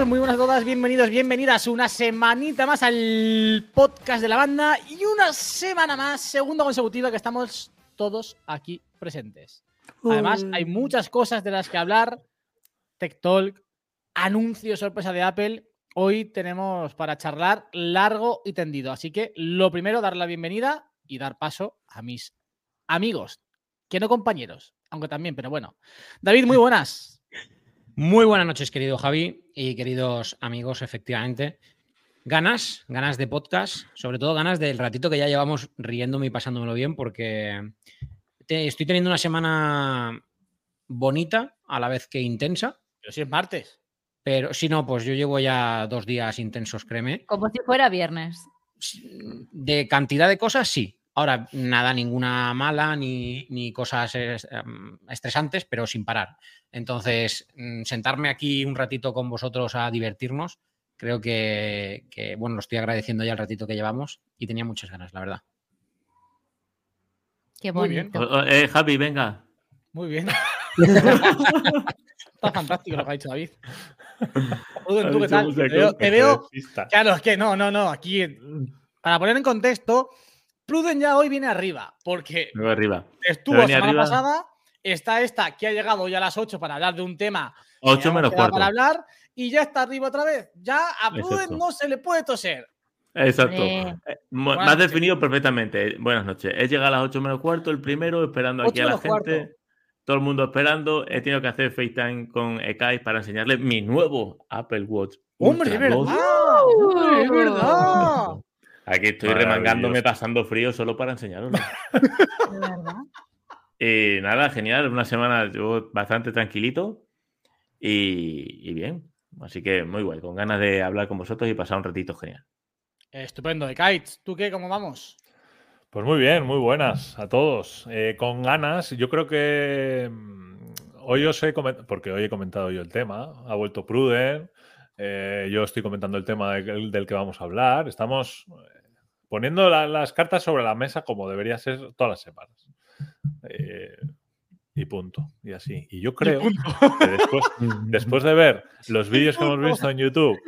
todos, muy buenas a todas, bienvenidos, bienvenidas una semanita más al podcast de la banda y una semana más, segunda consecutiva que estamos todos aquí presentes. Además, hay muchas cosas de las que hablar, Tech Talk, anuncio sorpresa de Apple. Hoy tenemos para charlar largo y tendido, así que lo primero, dar la bienvenida y dar paso a mis amigos, que no compañeros, aunque también, pero bueno. David, muy buenas. Muy buenas noches, querido Javi y queridos amigos, efectivamente. Ganas, ganas de podcast, sobre todo ganas del ratito que ya llevamos riéndome y pasándomelo bien, porque estoy teniendo una semana bonita a la vez que intensa. Pero si es martes. Pero si no, pues yo llevo ya dos días intensos, créeme. Como si fuera viernes. De cantidad de cosas, sí. Ahora, nada, ninguna mala ni, ni cosas em, estresantes, pero sin parar. Entonces, mm, sentarme aquí un ratito con vosotros a divertirnos, creo que, bueno, lo estoy agradeciendo ya el ratito que llevamos y tenía muchas ganas, la verdad. Qué bonito. Muy bien. Eh, Javi, venga. Muy bien. Está fantástico lo que ha dicho David. ¿tú qué tal? Te veo, Claro, es que no, no, no. Aquí, para poner en contexto, Pruden ya hoy viene arriba, porque arriba. estuvo la semana pasada Está esta que ha llegado ya a las 8 para hablar de un tema 8 menos cuarto. para hablar y ya está arriba otra vez. Ya a Pruden no se le puede toser. Exacto. Eh, más definido perfectamente. Buenas noches. He llegado a las 8 menos cuarto, el primero, esperando aquí a la gente. Todo el mundo esperando. He tenido que hacer FaceTime con Ekai para enseñarle mi nuevo Apple Watch. ¡Hombre, es verdad! ¡Es verdad! Aquí estoy remangándome pasando frío solo para enseñarlo. ¿De verdad? Y nada, genial. Una semana yo bastante tranquilito y, bien. Así que muy guay, con ganas de hablar con vosotros y pasar un ratito genial. Estupendo. De Kites, ¿tú qué? ¿Cómo vamos? Pues muy bien, muy buenas a todos. Eh, con ganas, yo creo que mm, hoy os he comentado, porque hoy he comentado yo el tema, ha vuelto Pruden, eh, yo estoy comentando el tema del, que vamos a hablar, estamos poniendo las cartas sobre la mesa como debería ser todas las semanas. Eh, y punto. Y así. Y yo creo que después, después de ver los vídeos que hemos visto en YouTube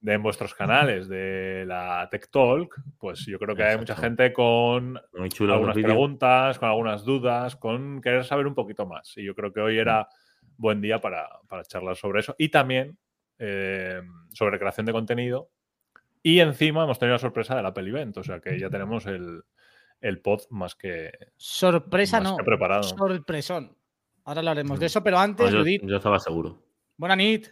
de en vuestros canales de la Tech Talk, pues yo creo que hay mucha gente con algunas preguntas, con algunas dudas, con querer saber un poquito más. Y yo creo que hoy era buen día para, charlar sobre eso. Y también eh, sobre creación de contenido. Y encima hemos tenido la sorpresa del Apple Event, o sea que ya tenemos el, el pod más que. Sorpresa no. preparado. Sorpresón. Ahora hablaremos de eso, pero antes, yo, yo, estaba seguro. Buena nit.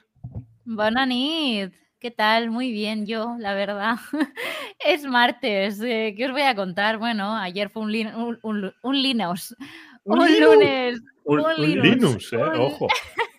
Buena nit. ¿Qué tal? Muy bien, yo, la verdad. es martes. Eh, ¿Qué os voy a contar? Bueno, ayer fue un, un, un, un Linux. Un, lunes. Un, Linux, eh, ojo.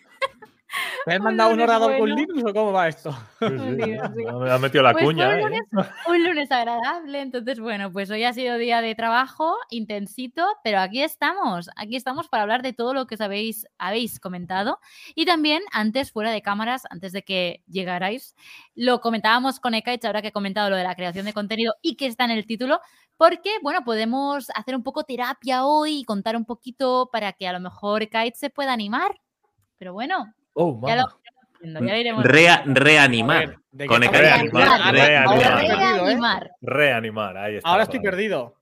¿Me has mandado un orador con Linux o cómo va esto? Me ha metido la pues cuña. Un lunes, ¿eh? un lunes, agradable. Entonces, bueno, pues hoy ha sido día de trabajo intensito, pero aquí estamos. Aquí estamos para hablar de todo lo que os habéis, habéis comentado. Y también, antes, fuera de cámaras, antes de que llegarais, lo comentábamos con Ekaich, ahora que he comentado lo de la creación de contenido y que está en el título, porque, bueno, podemos hacer un poco terapia hoy y contar un poquito para que a lo mejor Ekaich se pueda animar. Pero bueno, Oh, ya lo, reanimar. reanimar. Reanimar. Reanimar. Ahí está. Ahora estoy perdido.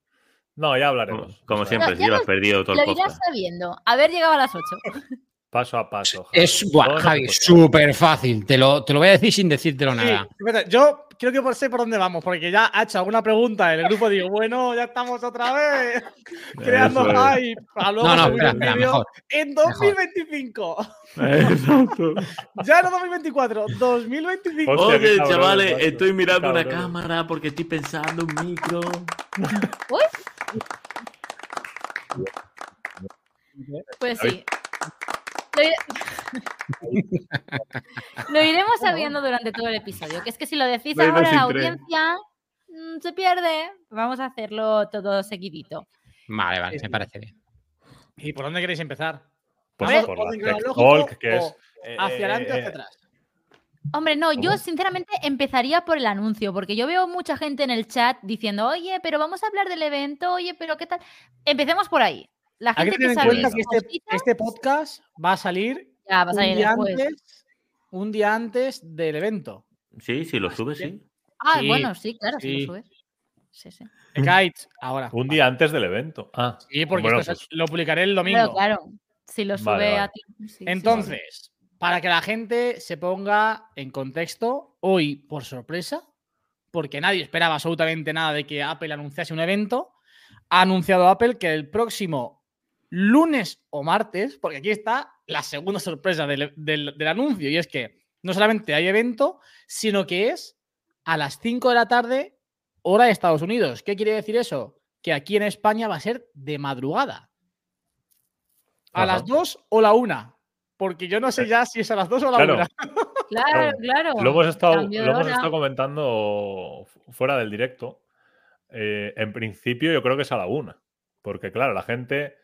No, ya hablaremos. Como, siempre, si llevas perdido todo el Lo irás sabiendo. Haber llegado a las 8. Paso a paso. Es, Javi, súper fácil. Te lo, te lo voy a decir sin decírtelo nada. Yo creo que por sé por dónde vamos, porque ya ha hecho alguna pregunta en el grupo. Digo, bueno, ya estamos otra vez creando hype. Para luego no, no, espera, espera, mejor, en 2025. Exacto. ya no 2024, 2025. Oye, chavales, estoy mirando una cámara porque estoy pensando un micro. Pues sí. Lo iremos sabiendo durante todo el episodio. Que es que si lo decís ahora a la audiencia, mm, se pierde. Vamos a hacerlo todo seguidito. Vale, vale, me parece bien. ¿Y por dónde queréis empezar? Pues por la que es. ¿Hacia adelante o hacia atrás? Hombre, no, yo sinceramente empezaría por el anuncio, porque yo veo mucha gente en el chat diciendo, oye, pero vamos a hablar del evento, oye, pero ¿qué tal? Empecemos por ahí. Hay que tener en cuenta que este, este, podcast va a salir, ya, va a salir antes un día antes del evento. Sí, si lo sube, sí. Ah, Sí, bueno, sí, claro, sí. si lo subes. Sí, sí. Kites, ahora. Un día antes del evento. Ah, Sí, porque bueno, esto es- pues, lo publicaré el domingo. claro. Si lo sube Vale, vale. a ti. sí, sí, Entonces, para que la gente se ponga en contexto, hoy, por sorpresa, porque nadie esperaba absolutamente nada de que Apple anunciase un evento, ha anunciado Apple que el próximo lunes o martes, porque aquí está la segunda sorpresa del, del- del anuncio, y es que no solamente hay evento, sino que es a las 5 de la tarde, hora de Estados Unidos. ¿Qué quiere decir eso? Que aquí en España va a ser de madrugada. A Ajá. las 2 o la 1. Porque yo no sé ya si es a las 2 o a la Claro. 1. Claro, claro. Lo hemos estado, lo hemos comentando fu- fuera del directo. Eh, en principio, yo creo que es a la una. Porque, claro, la gente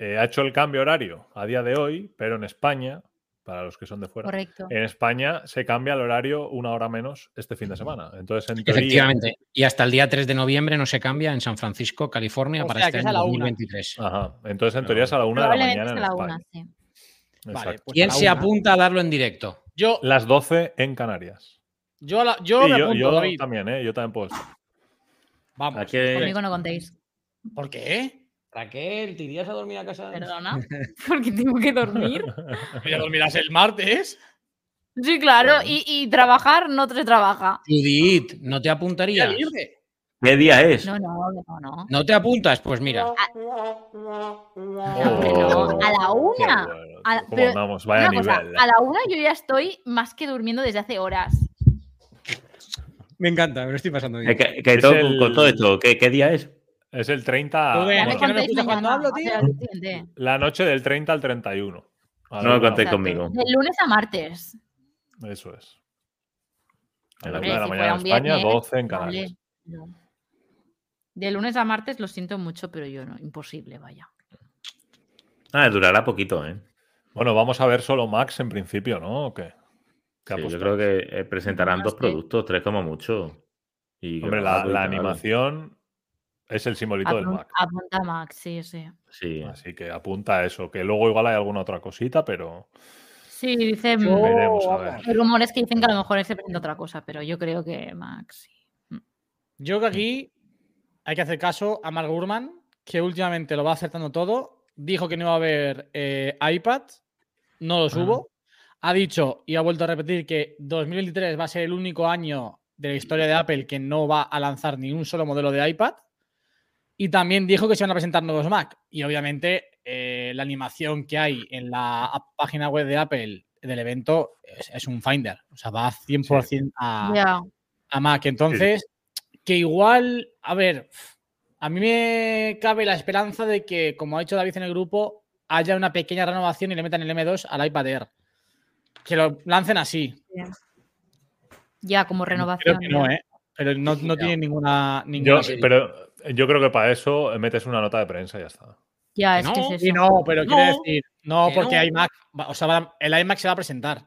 eh, ha hecho el cambio horario a día de hoy, pero en España, para los que son de fuera, Correcto. en España se cambia el horario una hora menos este fin de semana. Entonces, en teoría, Efectivamente. Y hasta el día 3 de noviembre no se cambia en San Francisco, California, O para sea, este año a la una. 2023. Ajá, entonces en teoría es a la una de la mañana en a la España. una, sí. Vale, Exacto. pues a ¿Quién la se una. apunta a darlo en directo? Yo, Las 12 en Canarias. yo, la- yo Sí, me yo, apunto, yo David. también, ¿eh? Yo también puedo estar. Vamos. ¿A qué- Conmigo no contéis. ¿Por qué? Raquel, ¿te irías a dormir a casa? Perdona. Porque tengo que dormir. Ya dormirás el martes. Sí, claro. Y, y trabajar no se trabaja. Judith, ¿no te apuntarías? ¿Qué día es? No, no, no, no. ¿No te apuntas? Pues mira, Hombre, no. A la Oh, una. bueno, A- ¿Cómo pero andamos? Vaya Una cosa, nivel. a la una yo ya estoy más que durmiendo desde hace horas. me encanta, me lo estoy pasando Eh, que- que Es todo- el- Con todo esto, ¿qué, qué día es? Es el 30. Joder, Ya ¿por me qué no me contéis escuchas cuando hablo, tío? La noche del 30 al 31. A la No la contéis conmigo. De lunes a martes. Eso es. A Hombre, la una Hombre, de la si mañana en España, viernes, 12 en vale, Canarias. no. De lunes a martes lo siento mucho, pero yo no. Imposible, vaya. Ah, durará poquito, ¿eh? Bueno, vamos a ver solo Max en principio, ¿no? ¿O qué? ¿Qué Sí, yo creo que eh, presentarán dos productos, tres como mucho. Y Hombre, la, la animación es el simbolito del Mac. Apunta Max, sí, sí. Sí. Así que apunta a eso. Que luego igual hay alguna otra cosita, pero Sí, dice. Yo- mm, veremos a ver. Hay rumores que dicen que a lo mejor él se presenta otra cosa, pero yo creo que Max sí. Yo creo que aquí hay que hacer caso a Mark Gurman, que últimamente lo va acertando todo. Dijo que no iba a haber eh, iPad, no los Ah. hubo. Ha dicho y ha vuelto a repetir que 2023 va a ser el único año de la historia de Apple que no va a lanzar ni un solo modelo de iPad. Y también dijo que se van a presentar nuevos Mac. Y obviamente eh, la animación que hay en la página web de Apple del evento es, es un Finder. O sea, va 100% a, Ya. a Mac. Entonces, que igual, a ver, a mí me cabe la esperanza de que, como ha dicho David en el grupo, haya una pequeña renovación y le metan el M2 al iPad Air. Que lo lancen así. Ya, como renovación. Creo que no. ¿eh? Pero no, no tiene ninguna. yo, ninguna serie. pero yo creo que para eso metes una nota de prensa y ya está. Ya, Que es que no, es Sí, no, pero quiere decir, no, que porque no. iMac, o sea, el iMac se va a presentar.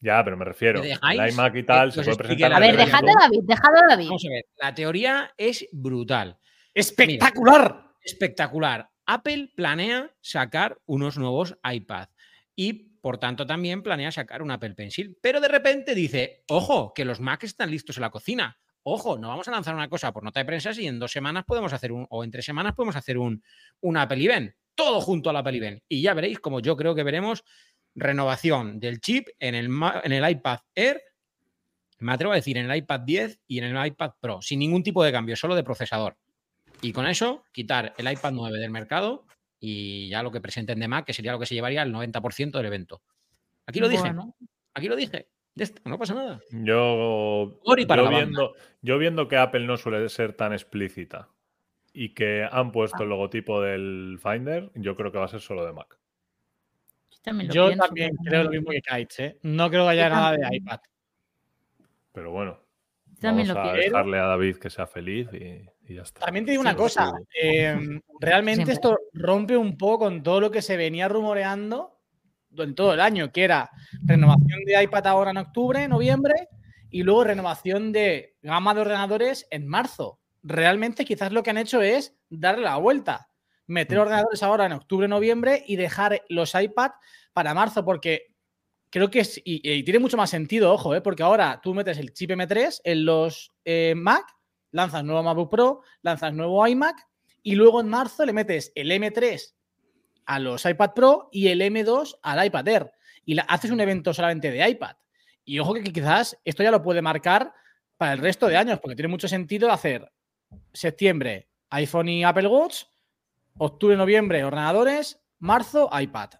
Ya, pero me refiero. ¿Me El iMac y que tal os se puede explique presentar. A ver, dejad a David, dejad a David. Vamos a ver, la teoría es brutal, ¡Espectacular! espectacular. Apple planea sacar unos nuevos iPad y por tanto también planea sacar un Apple Pencil, pero de repente dice, ojo, que los Macs están listos en la cocina. Ojo, no vamos a lanzar una cosa por nota de prensa si en dos semanas podemos hacer un, o en tres semanas podemos hacer un, un Apple Event. Todo junto al Apple Event. Y ya veréis, como yo creo que veremos, renovación del chip en el, en el iPad Air, me atrevo a decir, en el iPad 10 y en el iPad Pro, sin ningún tipo de cambio, solo de procesador. Y con eso, quitar el iPad 9 del mercado y ya lo que presenten de Mac, que sería lo que se llevaría el 90% del evento. Aquí lo dije, Bueno, aquí lo dije. Ya está, no pasa nada. Yo, para viendo, yo viendo que Apple no suele ser tan explícita y que han puesto Ah. el logotipo del Finder, yo creo que va a ser solo de Mac. yo también lo Yo pienso, también pero creo lo mismo que Kites, ¿eh? No creo que haya Yo nada de iPad. Pero bueno, Yo también vamos lo a dejarle a David que sea feliz y, y ya está. También te digo una cosa. eh, realmente Siempre. esto rompe un poco con todo lo que se venía rumoreando en todo el año, que era renovación de iPad ahora en octubre, noviembre, y luego renovación de gama de ordenadores en marzo. Realmente quizás lo que han hecho es darle la vuelta. Meter Mm. ordenadores ahora en octubre, noviembre y dejar los iPad para marzo, porque creo que es, y, tiene mucho más sentido, ojo, ¿eh? porque ahora tú metes el chip M3 en los eh, Mac, lanzas nuevo MacBook Pro, lanzas nuevo iMac y luego en marzo le metes el M3 a los iPad Pro y el M2 al iPad Air y haces un evento solamente de iPad. Y ojo que quizás esto ya lo puede marcar para el resto de años, porque tiene mucho sentido hacer septiembre iPhone y Apple Watch, octubre, noviembre ordenadores, marzo iPad.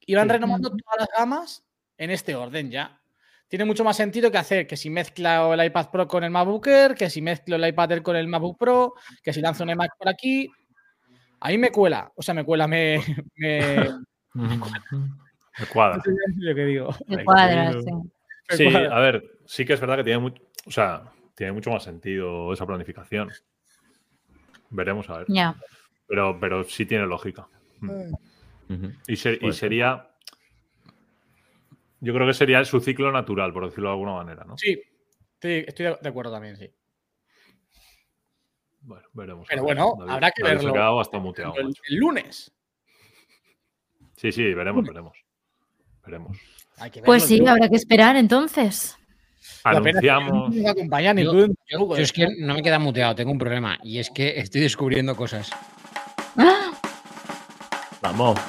Y van renomando todas las gamas en este orden ya. Tiene mucho más sentido que hacer que si mezcla el iPad Pro con el MacBook Air, que si mezclo el iPad Air con el MacBook Pro, que si lanzo un iMac por aquí. Ahí me cuela, o sea, me cuela, me. me... me cuadra. Lo que digo. Me cuadra, sí. Sí, a ver, sí que es verdad que tiene mucho, o sea, tiene mucho más sentido esa planificación. Veremos a ver. Ya. Pero, pero sí tiene lógica. Mm. y, sería. Yo creo que sería su ciclo natural, por decirlo de alguna manera, ¿no? Sí, estoy, de acuerdo también, sí. Bueno, veremos. Pero bueno, habrá que verlo. hasta muteado, el, lunes. Sí, sí, veremos, veremos. Veremos. Pues sí, habrá que esperar entonces. Anunciamos. yo, es que no me queda muteado, tengo un problema. Y es que estoy descubriendo cosas. ¡Ah! Vamos.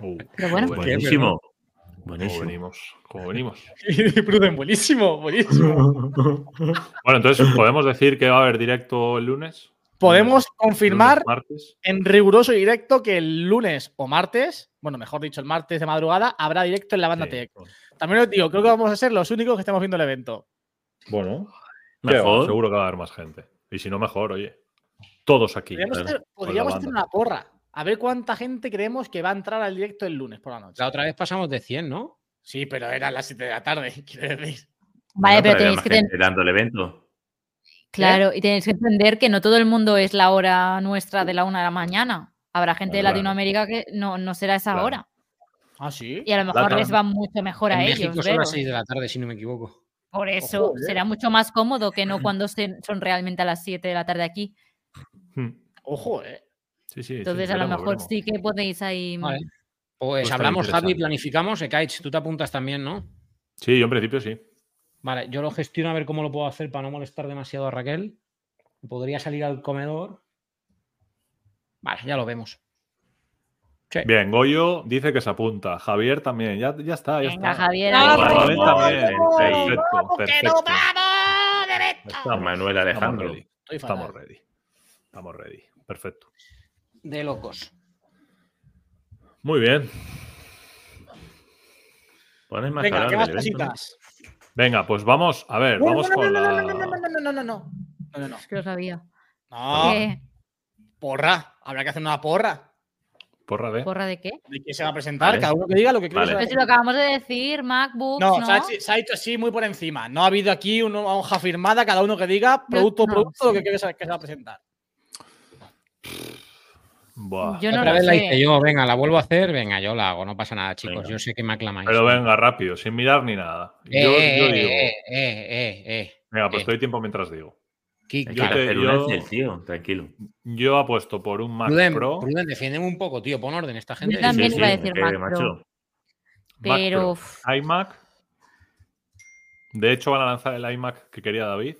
Uh, Pero bueno. Buenísimo. Buenísimo. venimos? ¿Cómo venimos? buenísimo, buenísimo. bueno, entonces, ¿podemos decir que va a haber directo el lunes? Podemos confirmar en riguroso directo que el lunes o martes, bueno, mejor dicho, el martes de madrugada, habrá directo en la banda Tech. También os digo, creo que vamos a ser los únicos que estemos viendo el evento. Bueno, mejor. seguro que va a haber más gente. Y si no, mejor, oye. Todos aquí. Podríamos, hacer, una porra. A ver cuánta gente creemos que va a entrar al directo el lunes por la noche. La otra vez pasamos de 100, ¿no? Sí, pero era las 7 de la tarde, quiere decir. Vale, pero, tenéis que tener. Dando el evento. Claro, y tenéis que entender que no todo el mundo es la hora nuestra de la una de la mañana. Habrá gente de Latinoamérica que no, no será esa hora. Ah, sí. Y a lo mejor les va mucho mejor a ellos. México son las 6 de la tarde, si no me equivoco. Por eso será mucho más cómodo que no cuando son realmente a las 7 de la tarde aquí. Hmm. Ojo, eh. Sí, sí, Entonces, a lo mejor sí que podéis ahí. Vale. Pues, pues hablamos, Javi, planificamos. Ekaich, tú te apuntas también, ¿no? Sí, yo en principio sí. Vale, yo lo gestiono a ver cómo lo puedo hacer para no molestar demasiado a Raquel. Podría salir al comedor. Vale, ya lo vemos. Bien, Goyo dice que se apunta. Javier también. Ya, ya está, ya Venga, está. Javier. Manuel también. Perfecto, perfecto. Manuel Alejandro. Estamos ready. Estamos ready. Perfecto. De locos. Muy bien. Pones más Venga, ¿qué más cositas? Venga, pues vamos, a ver, vamos con la. No, no, no, no, no, no, no. No, no, Es que lo sabía. No. Porra. Habrá que hacer una porra. ¿Porra de? ¿Porra de qué? ¿De qué se va a presentar? Cada uno que diga lo que quiera. Pero si lo acabamos de decir, MacBook. No, Se, ha hecho, así muy por encima. No ha habido aquí una hoja firmada, cada uno que diga producto, producto, lo que quiere que se va a presentar. Yo no vez la hice yo, venga, la vuelvo a hacer, venga, yo la hago, no pasa nada, chicos. Yo sé que me aclamáis. Pero venga, rápido, sin mirar ni nada. Eh, yo, eh, digo. Eh, eh, eh, venga, pues te doy tiempo mientras digo. yo, te, yo, tío, tranquilo. Yo apuesto por un Mac Pro. Pruden, defiéndeme un poco, tío, pon orden esta gente. Yo también iba a decir Mac Pro. Pero. iMac. De hecho, van a lanzar el iMac que quería David.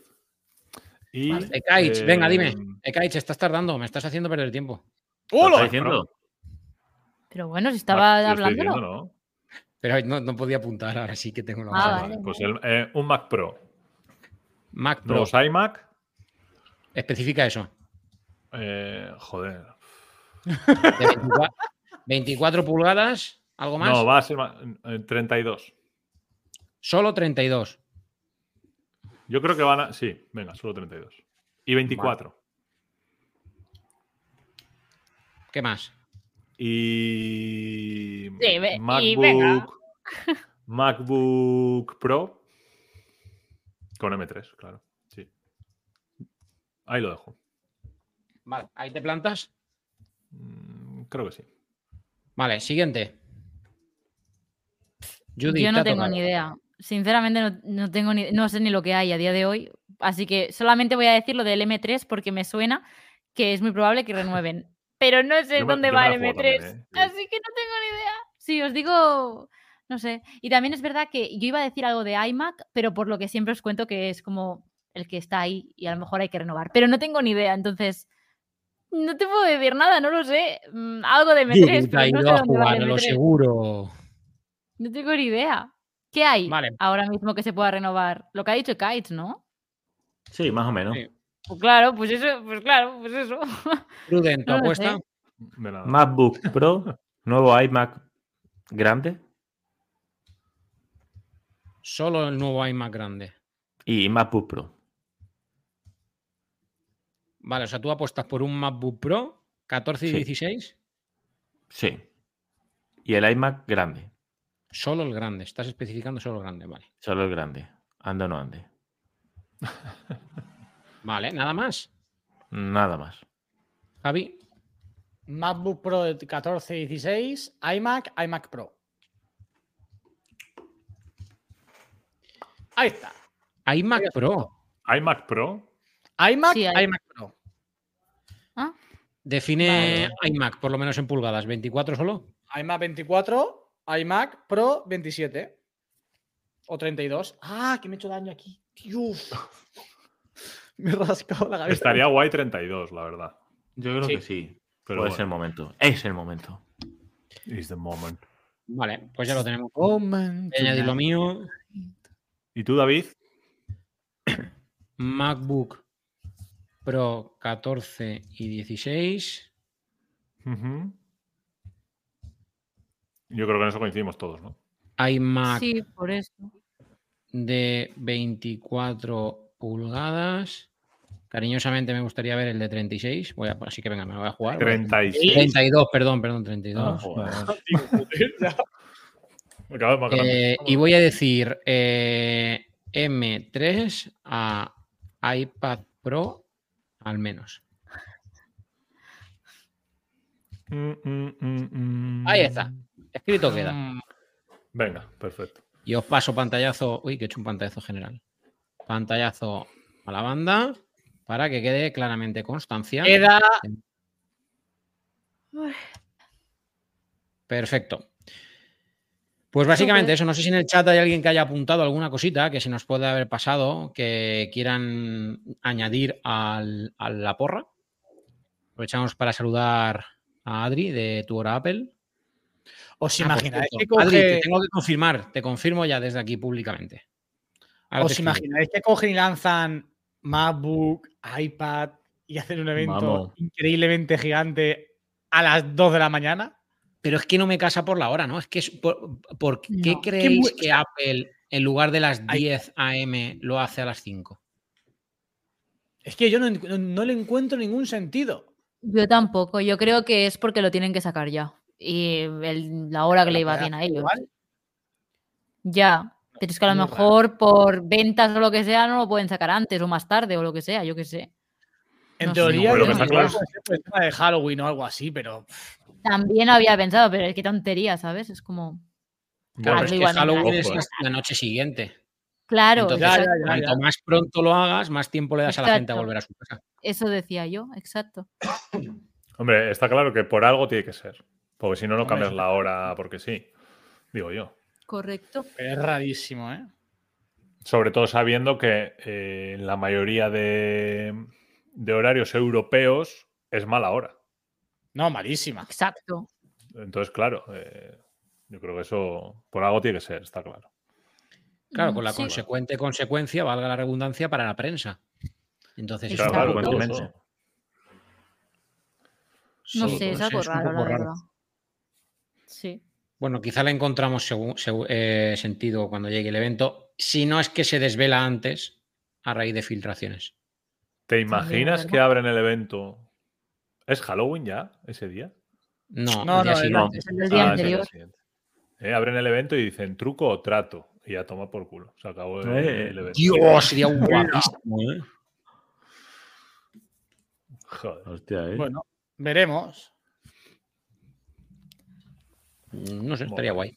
Y, Ekaich, venga, dime. Ekaich, estás tardando, me estás haciendo perder tiempo. ¿Qué diciendo? Pero bueno, si estaba hablando. ¿no? Pero no, no, podía apuntar, ahora sí que tengo la ah, vale, Pues eh, un Mac Pro. Mac Pro. Los iMac. Especifica eso. Eh, joder. 24, pulgadas, ¿algo más? No, va a ser 32. Eh, solo 32. Yo creo que van a. Sí, venga, solo 32. Y 24. ¿Qué más? Y. MacBook, MacBook Pro con M3, claro. Sí. Ahí lo dejo. Vale, ¿ahí te plantas? Mm, creo que sí. Vale, siguiente. Yo no tengo ni idea. Sinceramente no, tengo ni, no sé ni lo que hay a día de hoy. Así que solamente voy a decir lo del M3 porque me suena que es muy probable que renueven pero no sé Yo dónde me va el juego M3. también, ¿eh? Así que no tengo ni idea. Sí, os digo, no sé. Y también es verdad que yo iba a decir algo de iMac, pero por lo que siempre os cuento que es como el que está ahí y a lo mejor hay que renovar. Pero no tengo ni idea, entonces no te puedo decir nada, no lo sé. Mm, Algo de Yugi M3, te ha pero no sé a dónde va jugar, a lo M3. seguro. No tengo ni idea. ¿Qué hay Vale. ahora mismo que se pueda renovar? Lo que ha dicho Kites, ¿no? Sí, más o menos. Sí. Pues claro, pues eso, pues claro, pues eso. Prudent, ¿tu No lo apuesta? MacBook Pro, nuevo iMac grande Solo el nuevo iMac grande. y MacBook Pro. Vale, o sea, tú apuestas por un MacBook Pro 14 y Sí. 16, Sí. Y el iMac grande. solo el grande. Estás especificando solo el grande, vale. Solo el grande. Ande o no ande. Vale, nada más. Nada más. Javi, MacBook Pro de 14 y 16, iMac, iMac Pro. Ahí está. iMac Pro. iMac Pro. iMac, Sí, hay- iMac Pro. ¿Ah? Define Vale. iMac, por lo menos en pulgadas. ¿24 solo? iMac 24, iMac Pro 27. O 32. Ah, que me he hecho daño aquí. Dios. me he rascado la cabeza. Estaría guay 32, la verdad. Yo creo Sí. que sí. Pero Puede ser el bueno, momento. Es el momento. is the moment. Vale, pues ya lo tenemos. Voy a añadir lo mío. ¿Y tú, David? MacBook Pro 14 y 16. Ujú. Yo creo que en eso coincidimos todos, ¿no? iMac Sí, por eso. de 24 pulgadas. Cariñosamente me gustaría ver el de 36. Voy a, así que venga, me lo voy a jugar. 36. 32, perdón, perdón, Ah, 32. joder. Me acabo de más grande. Eh, y voy a decir eh, M3 a iPad Pro al menos. Mm, mm, mm. Ahí está. Escrito queda. Venga, perfecto. Y os paso pantallazo. Uy, que he hecho un pantallazo general. Pantallazo a la banda para que quede claramente constancia. Queda. Perfecto. Pues básicamente eso. No sé si en el chat hay alguien que haya apuntado alguna cosita que se nos puede haber pasado, que quieran añadir al- a la porra. Aprovechamos para saludar a Adri de Tu Hora Apple. ¿Os Ah, imagináis que Adri, te coge, tengo que confirmar, te confirmo ya desde aquí públicamente. Ahora ¿Os imagináis que cogen y lanzan MacBook, iPad y hacen un evento Vamos. increíblemente gigante a las 2 de la mañana? Pero es que no me casa por la hora, ¿no? Es que es por, ¿por qué No. creéis que Apple en lugar de las Ay. 10 AM lo hace a las 5? Es que yo no, en- no- no le encuentro ningún sentido. Yo tampoco. Yo creo que es porque lo tienen que sacar ya. Y el- la hora que le iba bien a ellos. Igual. Ya. Pero es que a lo Muy raro. mejor por ventas o lo que sea no lo pueden sacar antes o más tarde o lo que sea, yo qué sé. En No teoría, yo que está claro. de Halloween o algo así, pero También había pensado, pero qué tontería, ¿sabes? Es como. Claro, es que. Halloween es eh. la noche siguiente. Claro, Entonces, Ya, ya, ya. cuanto más pronto lo hagas, más tiempo le das a la gente a volver a su casa. eso decía yo, exacto. Hombre, está claro que por algo tiene que ser. Porque si no, no cambias la hora porque sí. Digo yo. Correcto. es rarísimo, ¿eh? Sobre todo sabiendo que eh, en la mayoría de, de horarios europeos es mala hora. No, malísima. Exacto. Entonces, claro, eh, yo creo que eso por algo tiene que ser, está claro. Claro, con la sí. consecuente consecuencia, valga la redundancia, para la prensa. Entonces, Claro, es Claro, claro, consecuentemente. No Sí, sé, es algo raro, la verdad. Sí. Bueno, quizá le encontramos eh, sentido cuando llegue el evento, si no es que se desvela antes a raíz de filtraciones. ¿Te imaginas que abren el evento? ¿Es Halloween ya ese día? No, No, el día no, siguiente. Es el del día Ah, es el anterior. siguiente. Eh, abren el evento y dicen truco o trato. Y ya toma por culo. Se acabó el, Eh, el evento. Dios, sería guapísimo, ¿eh? Joder. Hostia, ¿eh? Bueno, veremos. No sé, estaría Bueno. guay.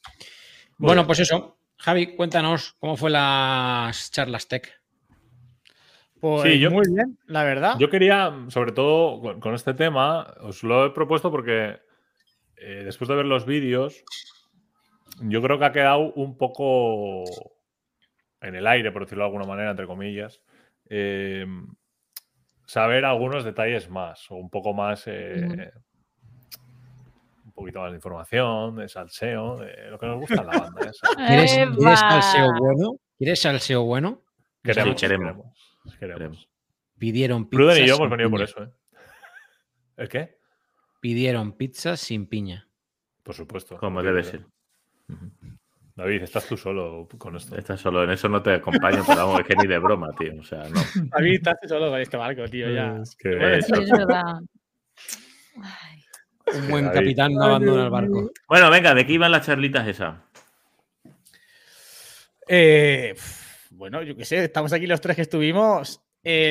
Bueno, pues eso. Javi, cuéntanos cómo fue las charlas tech. Pues yo, muy bien, la verdad. Yo quería, sobre todo con, este tema, os lo he propuesto porque eh, después de ver los vídeos, yo creo que ha quedado un poco en el aire, por decirlo de alguna manera, entre comillas, eh, saber algunos detalles más o un poco más, eh, poquito más de información, de salseo, de lo que nos gusta en la banda. ¿Quieres, salseo bueno? ¿Quieres salseo bueno? Queremos, queremos, Pidieron pizza. Pruden y yo hemos venido por eso, ¿eh? ¿El qué? Pidieron pizza sin piña. Por supuesto. Como debe ser. David, estás tú solo con esto. Estás solo, en eso no te acompaño, pero vamos, es que ni de broma, tío. O sea, no. David, estás solo con este barco, tío, ya. Es que... Un buen capitán no abandona el barco. Bueno, venga, ¿de qué iban las charlitas esas? Eh, bueno, yo qué sé, estamos aquí los tres que estuvimos. El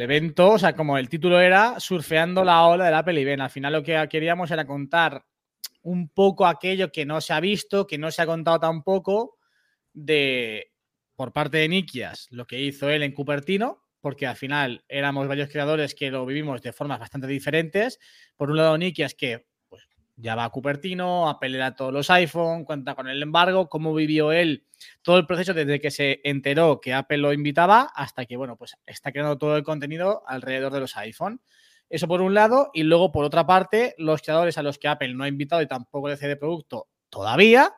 evento, o sea, como el título era Surfeando la ola del Apple Event. Al final lo que queríamos era contar un poco aquello que no se ha visto, que no se ha contado tampoco de por parte de Nikias, lo que hizo él en Cupertino, porque al final éramos varios creadores que lo vivimos de formas bastante diferentes. Por un lado, Nikias que pues, ya va a Cupertino, Apple a todos los iPhone, cuenta con el embargo, cómo vivió él todo el proceso desde que se enteró que Apple lo invitaba hasta que, bueno, pues está creando todo el contenido alrededor de los iPhone. Eso por un lado. Y luego, por otra parte, los creadores a los que Apple no ha invitado y tampoco le cede producto todavía.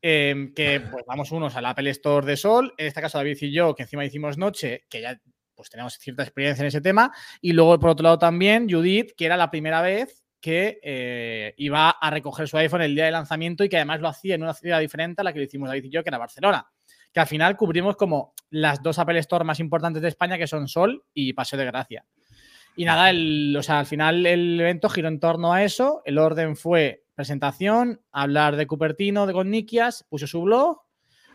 Em, que pues vamos unos al Apple Store de Sol, en este caso David y yo, que encima hicimos noche, que ya pues tenemos cierta experiencia en ese tema, y luego por otro lado también Judith, que era la primera vez que eh, iba a recoger su iPhone el día de lanzamiento y que además lo hacía en una ciudad diferente a la que lo hicimos David y yo, que era Barcelona. Que al final cubrimos como las dos Apple Store más importantes de España, que son Sol y Paseo de Gracia. Y nada, o sea, al final el evento giró en torno a eso. El orden fue presentación, hablar de Cupertino, de con Nikias, puso su blog,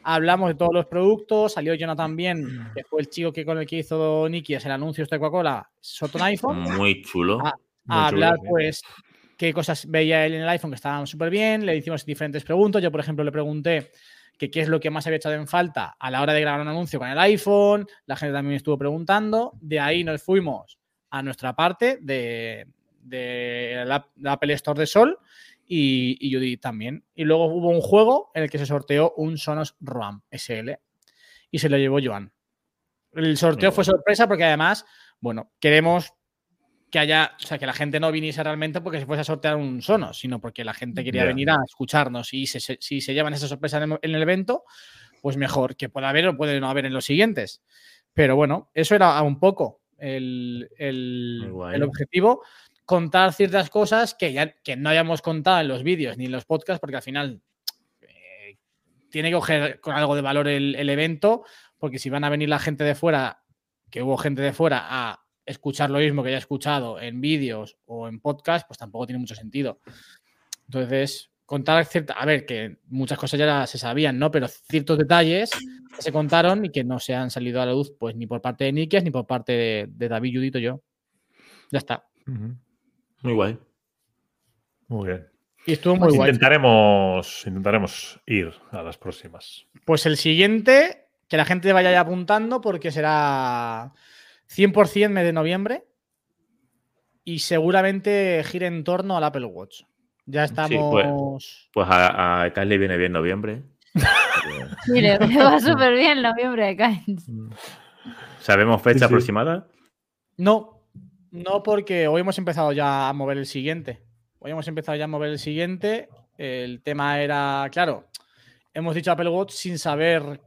hablamos de todos los productos, salió Jonathan también, que fue el chico que con el que hizo Nikias el anuncio de Coca-Cola, Soto iPhone. Muy chulo. A, hablar, pues, qué cosas veía él en el iPhone que estaban súper bien. Le hicimos diferentes preguntas. Yo, por ejemplo, le pregunté que qué es lo que más había echado en falta a la hora de grabar un anuncio con el iPhone. La gente también estuvo preguntando. De ahí nos fuimos a nuestra parte de, la, Apple Store de Sol y, y Judy también. Y luego hubo un juego en el que se sorteó un Sonos RAM SL y se lo llevó Joan. El sorteo fue sorpresa porque además, bueno, queremos que haya, o sea, que la gente no viniese realmente porque se fuese a sortear un Sonos, sino porque la gente quería venir a escucharnos y si se llevan esa sorpresa en el, evento, pues mejor que pueda haber o puede no haber en los siguientes. Pero bueno, eso era un poco el, objetivo, contar ciertas cosas que, ya, que no hayamos contado en los vídeos ni en los podcasts, porque al final eh, tiene que coger con algo de valor el, evento, porque si van a venir la gente de fuera, que hubo gente de fuera, a escuchar lo mismo que haya escuchado en vídeos o en podcast, pues tampoco tiene mucho sentido. Entonces, contar cierta, a ver, que muchas cosas ya se sabían, ¿no? Pero ciertos detalles se contaron y que no se han salido a la luz, pues ni por parte de Nikias ni por parte de, David Judito yo. Ya está. Muy guay. Muy bien. Y estuvo muy guay. Intentaremos, intentaremos ir a las próximas. Pues el siguiente, que la gente vaya ya apuntando porque será 100% mes de noviembre y seguramente gire en torno al Apple Watch. Ya pues, estamos. pues, a, a le viene bien noviembre. Mire, me va súper bien noviembre de Kyles. ¿Sabemos fecha aproximada? No, no, porque hoy hemos empezado ya a mover el siguiente. Hoy hemos empezado ya a mover el siguiente. El tema era, claro, hemos dicho Apple Watch sin saber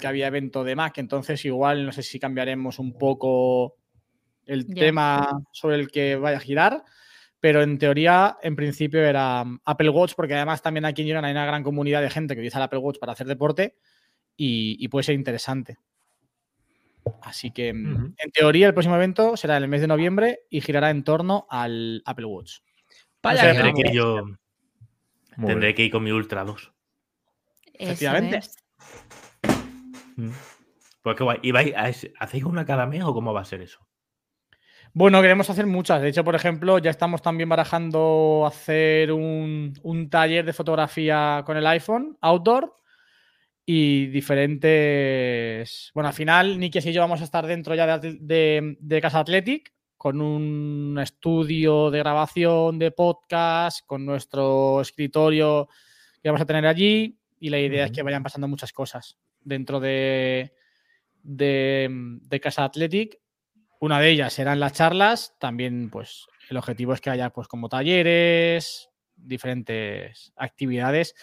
que había evento de Mac, entonces igual no sé si cambiaremos un poco el tema sobre el que vaya a girar pero en teoría, en principio era mm, Apple Watch, porque además también aquí en Girona hay una gran comunidad de gente que utiliza el Apple Watch para hacer deporte y, puede ser interesante. Así que, mm, en teoría, el próximo evento será en el mes de noviembre y girará en torno al Apple Watch. tendré, que yo, tendré que ir con mi Ultra 2. Efectivamente. Mm. Pues qué guay. ¿Y vais, ¿Hacéis una cada mes o cómo va a ser eso? Bueno, queremos hacer muchas. De hecho, por ejemplo, ya estamos también barajando hacer un, taller de fotografía con el iPhone, outdoor. Y diferentes. Bueno, al final, Nikias y yo vamos a estar dentro ya de, Casa Athletic con un estudio de grabación de podcast, con nuestro escritorio que vamos a tener allí. Y la idea es que vayan pasando muchas cosas dentro de, de, Casa Athletic. Una de ellas serán las charlas. También, pues, el objetivo es que haya, pues, como talleres, diferentes actividades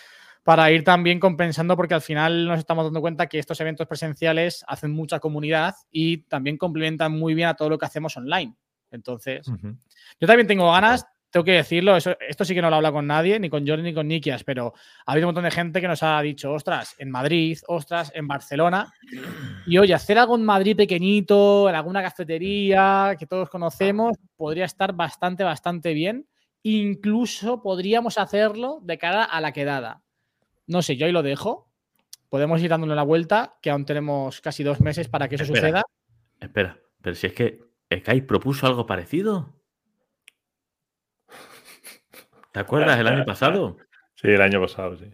para ir también compensando, porque al final nos estamos dando cuenta que estos eventos presenciales hacen mucha comunidad y también complementan muy bien a todo lo que hacemos online. Entonces, yo también tengo ganas, tengo que decirlo, esto sí que no lo habla con nadie, ni con Jordi ni con Nikias, pero ha habido un montón de gente que nos ha dicho, ostras, en Madrid, ostras, en Barcelona. Y oye, hacer algo en Madrid pequeñito, en alguna cafetería que todos conocemos, podría estar bastante, bastante bien. Incluso podríamos hacerlo de cara a la quedada. No sé, yo ahí lo dejo. Podemos ir dándole la vuelta, que aún tenemos casi dos meses para que eso suceda. Espera, pero si es que Sky propuso algo parecido. ¿Te acuerdas el año pasado? Sí, el año pasado, sí.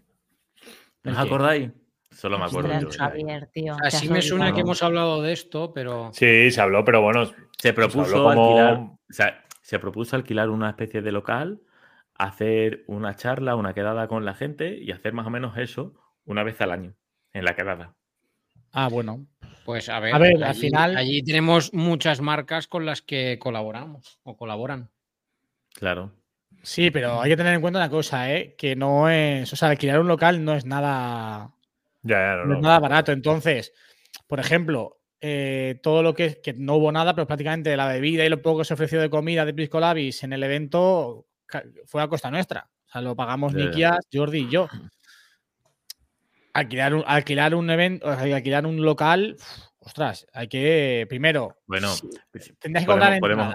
¿No os acordáis? Solo me acuerdo yo. Así me suena que hemos hablado de esto, pero. Sí, se habló, pero bueno. Se propuso alquilar. se propuso alquilar una especie de local hacer una charla, una quedada con la gente y hacer más o menos eso una vez al año en la quedada. Ah, bueno. Pues a ver, a ver al final. Allí tenemos muchas marcas con las que colaboramos o colaboran. Claro. Sí, pero hay que tener en cuenta una cosa, ¿eh? que no es. O sea, alquilar un local no es nada. Ya, no, es nada barato. Entonces, por ejemplo, eh, todo lo que, que no hubo nada, pero prácticamente la bebida y lo poco que se ofreció de comida de Pisco Labis en el evento fue a costa nuestra. O sea, lo pagamos Nikias, Jordi y yo. Alquilar un, alquilar un evento, alquilar un local, ostras, hay que primero. Bueno, tendrías que cobrar podemos,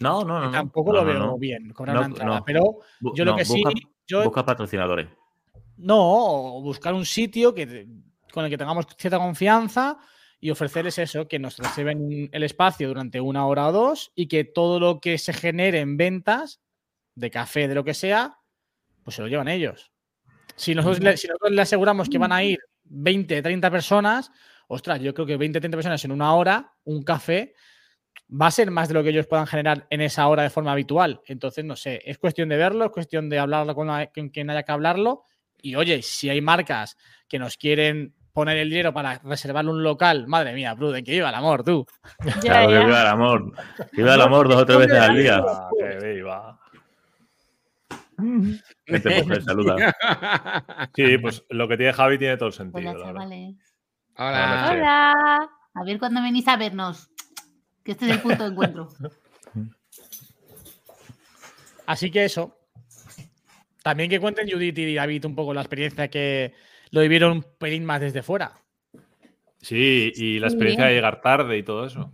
No, no, no. Tampoco lo veo bien cobrar una entrada, pero yo lo que sí. busca patrocinadores. No, buscar un sitio que, con el que tengamos cierta confianza y ofrecerles eso, que nos reciben el espacio durante una hora o dos y que todo lo que se genere en ventas de café, de lo que sea, pues se lo llevan ellos. Si nosotros, le, si nosotros le aseguramos que van a ir 20, 30 personas, ostras, yo creo que 20, 30 personas en una hora, un café, va a ser más de lo que ellos puedan generar en esa hora de forma habitual. Entonces, no sé, es cuestión de verlo, es cuestión de hablarlo con, quien haya que hablarlo. Y oye, si hay marcas que nos quieren poner el dinero para reservar un local, madre mía, Pruden, que viva el amor, tú. claro, que viva el amor. Que viva el amor dos o tres veces al día. que viva. Este saluda. Sí, pues lo que tiene Javi tiene todo el sentido. Hola, Hola. Hola. A ver cuándo venís a vernos. Que este es el punto de encuentro. Así que eso. También que cuenten Judith y David un poco la experiencia que lo vivieron un pelín más desde fuera. Sí, y la experiencia de llegar tarde y todo eso.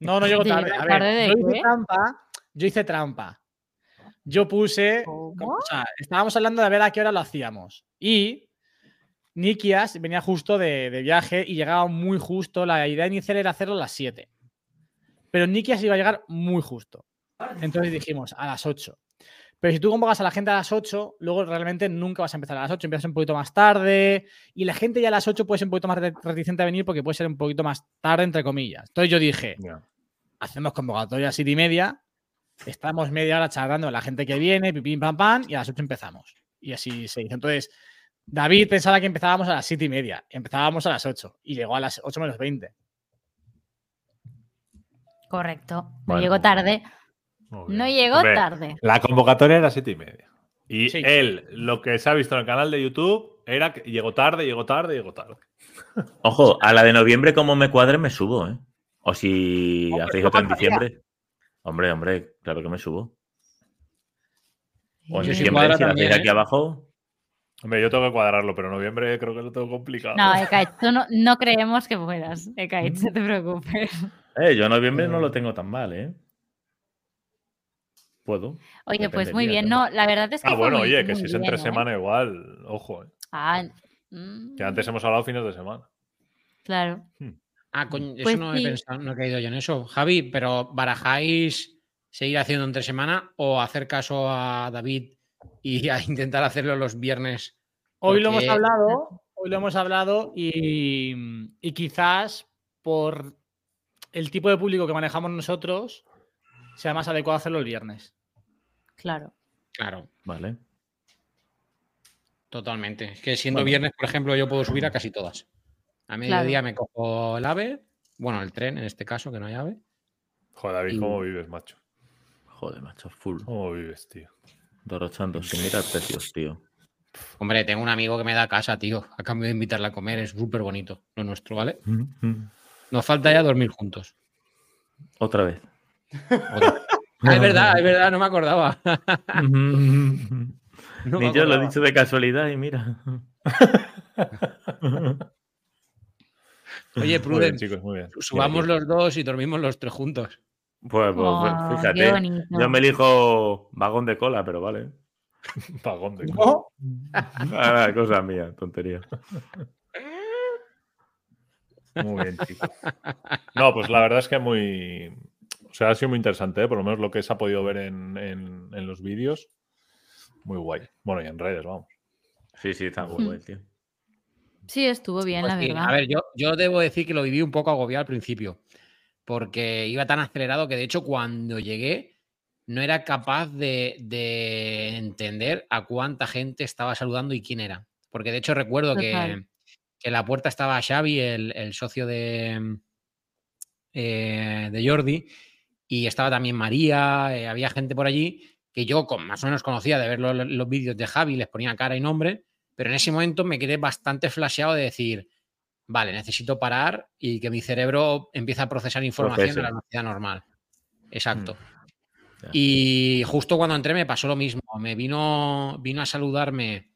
No, no llego tarde. A ver, yo hice trampa. Yo hice trampa yo puse. O sea, estábamos hablando de ver a qué hora lo hacíamos. Y Nikias venía justo de, viaje y llegaba muy justo. La idea inicial era hacerlo a las 7. Pero Nikias iba a llegar muy justo. Entonces dijimos a las 8. Pero si tú convocas a la gente a las 8, luego realmente nunca vas a empezar a las 8, empiezas un poquito más tarde y la gente ya a las 8 puede ser un poquito más reticente a venir porque puede ser un poquito más tarde, entre comillas. Entonces yo dije, hacemos convocatoria a 7 y media Estamos media hora charlando la gente que viene, pipín, pam, pam, y a las 8 empezamos. Y así se hizo. Entonces, David pensaba que empezábamos a las 7 y media. Empezábamos a las 8 y llegó a las 8 menos 20. Correcto. No llegó tarde. No llegó tarde. La convocatoria era 7 y media. Y él, lo que se ha visto en el canal de YouTube, era que llegó tarde, llegó tarde, llegó tarde. Ojo, a la de noviembre, como me cuadre, me subo, ¿eh? O si hacéis otra en diciembre. Hombre, hombre, claro que me subo. O en diciembre, si la hacéis aquí abajo. Hombre, yo tengo que cuadrarlo, pero noviembre creo que lo tengo complicado. No, Ekaich, tú no, creemos que puedas. Ekaich, no te preocupes. Eh, yo noviembre no lo tengo tan mal, ¿eh? Puedo. Oye, pues muy bien, no, la verdad es que. Ah, bueno, oye, que si es entre ¿eh? semana igual, ojo. Eh. Ah. Que antes mm. hemos hablado fines de semana. Claro. Hmm. Ah, coño, eso pues no he pensado, no he caído yo en eso. Javi, pero ¿barajáis seguir haciendo entre semana o hacer caso a David y a intentar hacerlo los viernes? Hoy lo hemos hablado, hoy lo hemos hablado y, y quizás por el tipo de público que manejamos nosotros sea más adecuado hacerlo el viernes. Claro. Claro. Vale. Totalmente. Es que siendo viernes, por ejemplo, yo puedo subir a casi todas. A mediodía me cojo el ave, bueno, el tren en este caso, que no hay ave. Joder, David, ¿cómo vives, macho? Joder, macho, full. ¿Cómo vives, tío? Dorrochando, sin mirar precios, tío. Hombre, tengo un amigo que me da casa, tío, a cambio de invitarla a comer. Es súper bonito lo nuestro, ¿vale? Nos falta ya dormir juntos. Otra vez. Ah, es verdad, es verdad, no me acordaba. Ni yo lo he dicho de casualidad y mira. Oye, Pruden, subamos los dos y dormimos los tres juntos. Pues, pues, pues oh, fíjate, yo me elijo vagón de cola, pero vale. vagón de cola. Ah, cosa mía, tontería. Muy bien, chicos. No, pues la verdad es que muy. O sea, ha sido muy interesante, ¿eh? por lo menos lo que se ha podido ver en, en los vídeos. Muy guay. Bueno, y en redes, vamos. Sí, sí, está muy guay, tío. Sí, estuvo bien, la pues verdad. A ver, yo, yo debo decir que lo viví un poco agobiado al principio, porque iba tan acelerado que de hecho cuando llegué no era capaz de, entender a cuánta gente estaba saludando y quién era. Porque de hecho recuerdo que, en la puerta estaba Xavi, el, socio de, eh, de Jordi, y estaba también María, eh, había gente por allí que yo más o menos conocía de ver los, vídeos de Javi, les ponía cara y nombre, pero en ese momento me quedé bastante flasheado de decir, vale, necesito parar y que mi cerebro empiece a procesar información a la velocidad normal. Exacto. Mm. Y justo cuando entré me pasó lo mismo. Me vino, vino a saludarme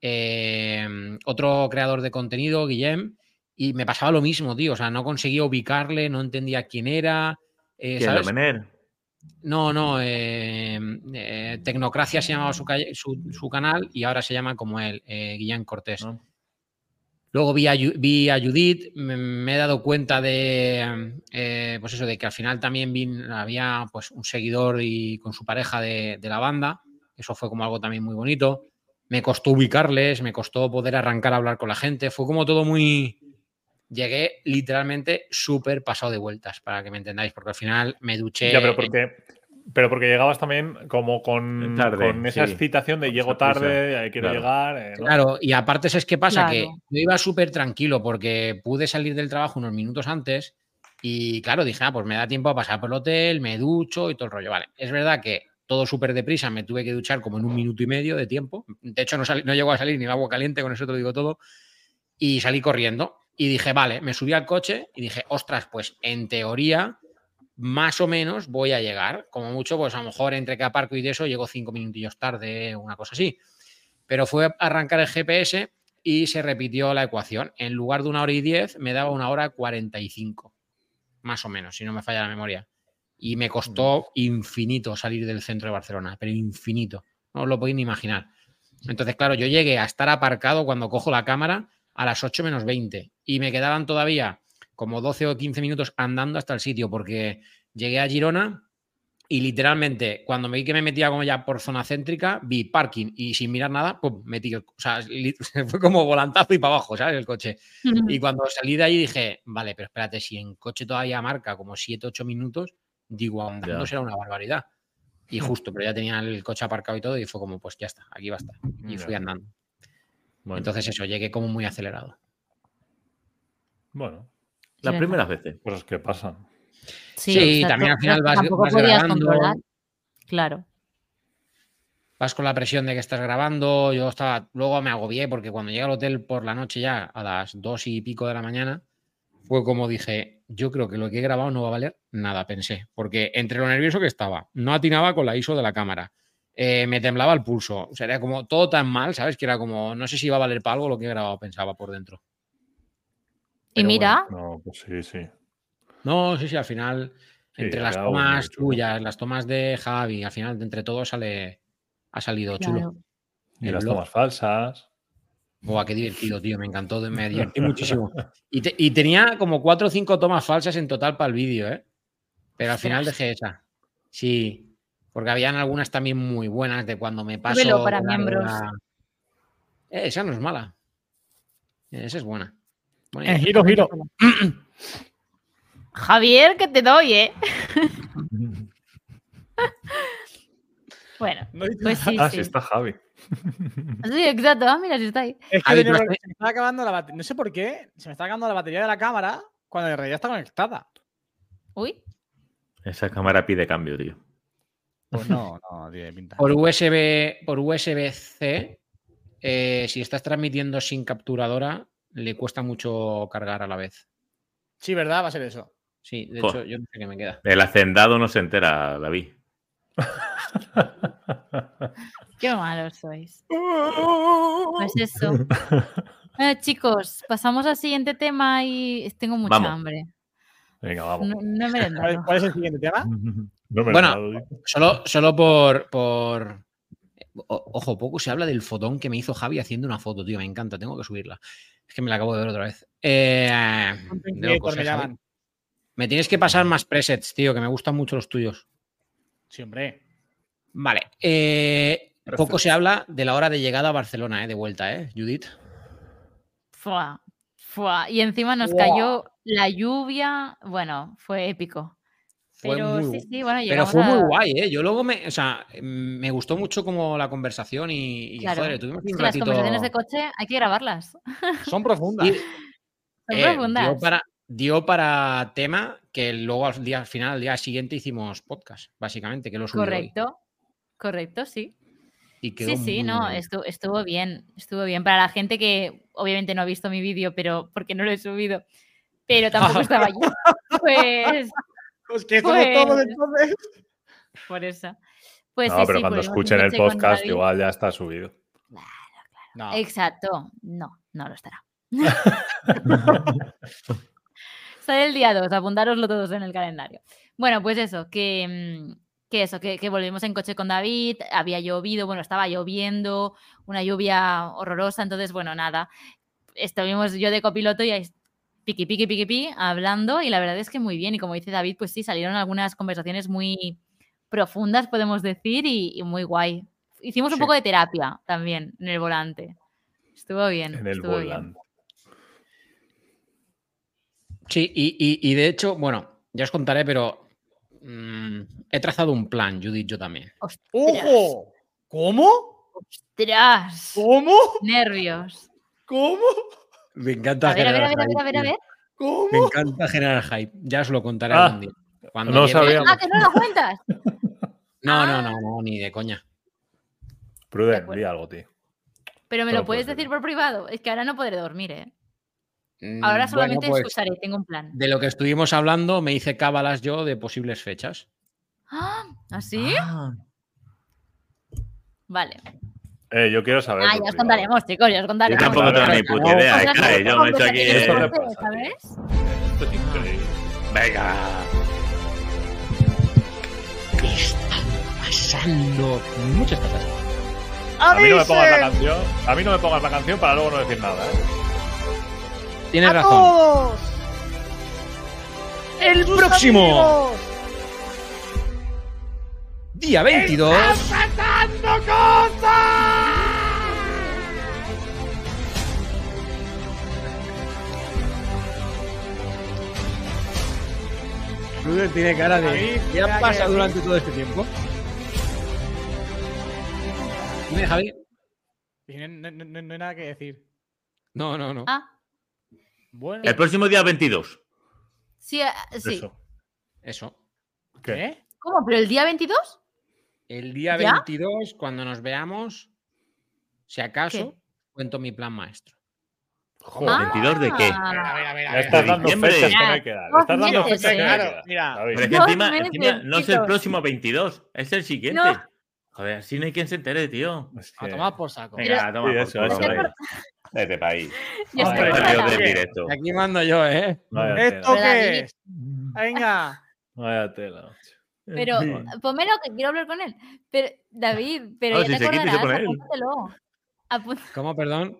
em, otro creador de contenido, Guillem, y me pasaba lo mismo, tío. O sea, no conseguía ubicarle, no entendía quién era. Eh, ¿Quién ¿sabes? No, no, em, eh, Tecnocracia se llamaba su, su, canal y ahora se llama como él, eh, Guillán Cortés. Ah. Luego vi a, vi a Judith, me, he dado cuenta de, eh, pues eso, de que al final también había pues, un seguidor y con su pareja de, de, la banda. Eso fue como algo también muy bonito. Me costó ubicarles, me costó poder arrancar a hablar con la gente. Fue como todo muy, llegué literalmente súper pasado de vueltas, para que me entendáis, porque al final me duché. Ya, pero porque, pero porque llegabas también como con, con esa excitación de llego tarde, quiero llegar. Eh, claro, y aparte es que pasa que yo iba súper tranquilo porque pude salir del trabajo unos minutos antes y claro, dije, ah, pues me da tiempo a pasar por el hotel, me ducho y todo el rollo. Vale, es verdad que todo súper deprisa, me tuve que duchar como en un minuto y medio de tiempo. De hecho, no, no llegó a salir ni el agua caliente, con eso te lo digo todo. Y salí corriendo. Y dije, vale, me subí al coche y dije, ostras, pues en teoría, más o menos voy a llegar. Como mucho, pues a lo mejor entre que aparco y de eso llego cinco minutillos tarde, una cosa así. Pero fue a arrancar el GPS y se repitió la ecuación. En lugar de una hora y diez, me daba una hora cuarenta y cinco. Más o menos, si no me falla la memoria. Y me costó infinito salir del centro de Barcelona, pero infinito. No os lo podéis ni imaginar. Entonces, claro, yo llegué a estar aparcado cuando cojo la cámara a las 8 menos 20 y me quedaban todavía como 12 o 15 minutos andando hasta el sitio porque llegué a Girona y literalmente cuando me vi que me metía como ya por zona céntrica, vi parking y sin mirar nada, pum, metí, o sea, fue como volantazo y para abajo, ¿sabes? El coche. Y cuando salí de ahí dije, vale, pero espérate, si en coche todavía marca como 7, 8 minutos, digo, andando será una barbaridad. Y justo, pero ya tenía el coche aparcado y todo y fue como, pues ya está, aquí va a estar. Y fui andando. Entonces eso, llegué como muy acelerado. Bueno. Las primeras veces. Cosas que pasan. Sí, también al final vas, grabando. Claro. Vas con la presión de que estás grabando. Yo estaba. Luego me agobié porque cuando llegué al hotel por la noche ya a las dos y pico de la mañana, fue como dije, yo creo que lo que he grabado no va a valer nada, pensé. Porque entre lo nervioso que estaba, no atinaba con la ISO de la cámara. Eh, me temblaba el pulso. O sea, era como todo tan mal, ¿sabes? Que era como, no sé si iba a valer para algo lo que he grabado, pensaba por dentro. y mira. no, pues sí, sí. No, sí, sí, al final, entre las tomas tuyas, las tomas de Javi, al final, entre todos sale, ha salido chulo. Y las tomas falsas. Buah, qué divertido, tío. Me encantó, me divertí muchísimo. Y, y, tenía como cuatro o cinco tomas falsas en total para el vídeo, ¿eh? Pero al final dejé esa. Sí, porque habían algunas también muy buenas de cuando me paso. para miembros. Eh, esa no es mala. Esa es buena. En giro, giro. Javier, que te doy, ¿eh? bueno, pues sí, ah, sí. sí está Javi. Sí, exacto. Ah, mira, si está ahí. Es que no se me está acabando la batería. No sé por qué. Se me está acabando la batería de la cámara cuando en realidad está conectada. Uy, Esa cámara pide cambio, tío. Pues no, no tiene pinta. Por USB, por USB-C, eh, si estás transmitiendo sin capturadora, le cuesta mucho cargar a la vez. Sí, ¿verdad? Va a ser eso. Sí, de Joder. hecho, yo no sé qué me queda. El hacendado no se entera, David. qué malos sois. Pues eso. Eh, chicos, pasamos al siguiente tema y tengo mucha Vamos. hambre. Venga, vamos. No, no he ¿Cuál es, merendado. cuál es el siguiente tema? No me Bueno. Solo, solo por, por. o- Ojo, poco se habla del fotón que me hizo Javi haciendo una foto, tío. Me encanta, tengo que subirla. Es que me la acabo de ver otra vez. Eh, de Creator locos, me eh, Javi. Me tienes que pasar más presets, tío, que me gustan mucho los tuyos. Sí, hombre. Vale. eh, poco se habla de la hora de llegada a Barcelona, eh, de vuelta, ¿eh, Judith? Fua, fua. Y encima nos cayó la lluvia. Bueno, fue épico. Fue Pero muy sí, gu- sí, bueno, Pero llegamos fue muy guay, ¿eh? Yo luego me, o sea, me gustó mucho como la conversación y, y, Claro. joder, tuvimos un que las ratito. conversaciones de coche hay que grabarlas. Son profundas. Y- Son Eh, profundas. dio, para, dio para tema que luego al día al final, al día siguiente, hicimos podcast, básicamente, que lo subí hoy. Correcto. Correcto, sí. Y Sí, sí, no, bien. estuvo, estuvo bien, estuvo bien. Para la gente que obviamente no ha visto mi vídeo, pero porque no lo he subido, pero tampoco estaba yo. Pues Pues que somos Pues- todos entonces. por eso. Pues no, sí, pero sí, cuando escuchen el podcast, igual ya está subido. No. Exacto, no, no lo estará. Sale el día 2, apuntároslo todos en el calendario. Bueno, pues eso, que, mm, que eso, que, que volvimos en coche con David, había llovido, bueno, estaba lloviendo, una lluvia horrorosa, entonces, bueno, nada, estuvimos yo de copiloto y ahí piqui, piqui, piqui, piqui, hablando y la verdad es que muy bien, y como dice David, pues sí, salieron algunas conversaciones muy profundas, podemos decir, y, y muy guay. Hicimos un Sí. poco de terapia también en el volante. Estuvo bien. En el estuvo bien. volante. Sí, y, y- y de hecho, bueno, ya os contaré, pero mm, he trazado un plan, Judith, yo también. Ostras, ¡Ojo! ¿Cómo? ostras, ¿Cómo? nervios. ¿Cómo? Me encanta A ver, a ver, a generar ver, a ver, a ver, a hype, ver. ¿Cómo? Me encanta generar hype. Ya os lo contaré Ah, algún día. Cuando no sabía. Ah, que no lo cuentas. No, no, Ah. no, no, ni de coña. Pruden, di algo, tío. Pero me lo puedes decir por privado. Es que ahora no podré dormir, ¿eh? Mm, Ahora bueno, solamente pues, escucharé, tengo un plan. De lo que estuvimos hablando, me hice cábalas yo de posibles fechas. ¿Ah? ¿Así? Ah, Vale. Eh, yo quiero saber. Ah, ya os contaremos, chicos, ya os Yo contaremos. tampoco tengo ni puta idea, cae. Yo me he hecho aquí. eh. Esto es increíble. Venga. ¿Qué está pasando? Muchas cosas. A mí no me pongas la canción. A mí no me pongas la canción para luego no decir nada, ¿eh? Tienes ¡A razón. todos! El ¡Sus próximo amigos! Día 22. ¡Pasando cosas! Pruden tiene cara de. ¿Qué ha pasado durante todo este tiempo? Dime, Javi. No, no- no- no hay nada que decir. No, no, no. Ah, Bueno, El próximo día 22. sí, ah, sí. Eso. Eso. ¿Qué? ¿eh? ¿Cómo? ¿Pero el día 22? El día ¿Ya? 22, cuando nos veamos, si acaso, ¿Qué? cuento mi plan maestro. Joder, Ah. ¿22 de qué? A ver, a ver, a ver. a Ya ver. estás de dando diciembre. fechas que no Ya, hay que dar. dos Estás dando meses, fechas que no hay claro, que dar. mira. David. Pero es que encima, encima no es el próximo 22, es el siguiente. No. Joder, así no hay quien se entere, tío. Es A tomar por saco. Venga, toma Sí, por eso, culo, eso, hombre. eso. Vete pa' ahí. Ya Hombre, estoy tío, Salió fuera. del ¿qué? directo. Aquí mando yo, ¿eh? ¿Esto qué es? Venga. Vaya tela. Macho. Pero Sí. pónmelo que quiero hablar con él. Pero, David, pero No, ya si te acordarás, apúntatelo. Apú- ¿Cómo, perdón?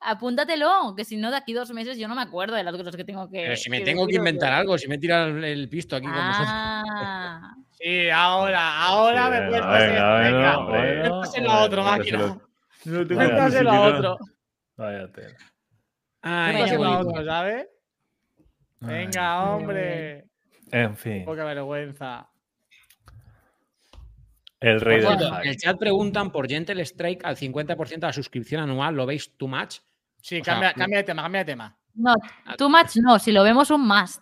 apúntatelo, que si no, de aquí dos meses yo no me acuerdo de las cosas que tengo que. Pero si me que tengo que inventar algo, si me tira el, el pisto aquí con vosotros. Ah, Sí, ahora, ahora Sí, me venga, cuentas. venga, Cuéntaselo a otro, máquina. Cuéntaselo a ni siquiera- otro. Vaya tela. Ay, qué otro, ¿sabes? Venga, hombre. En fin, Poca vergüenza. El rey Por del cierto, en hype. el chat preguntan por Gentle Strike al 50% de la suscripción anual. ¿Lo veis too much? Sí, sea, cambia, cambia de tema, cambia de tema. No, too much no, si lo vemos un must.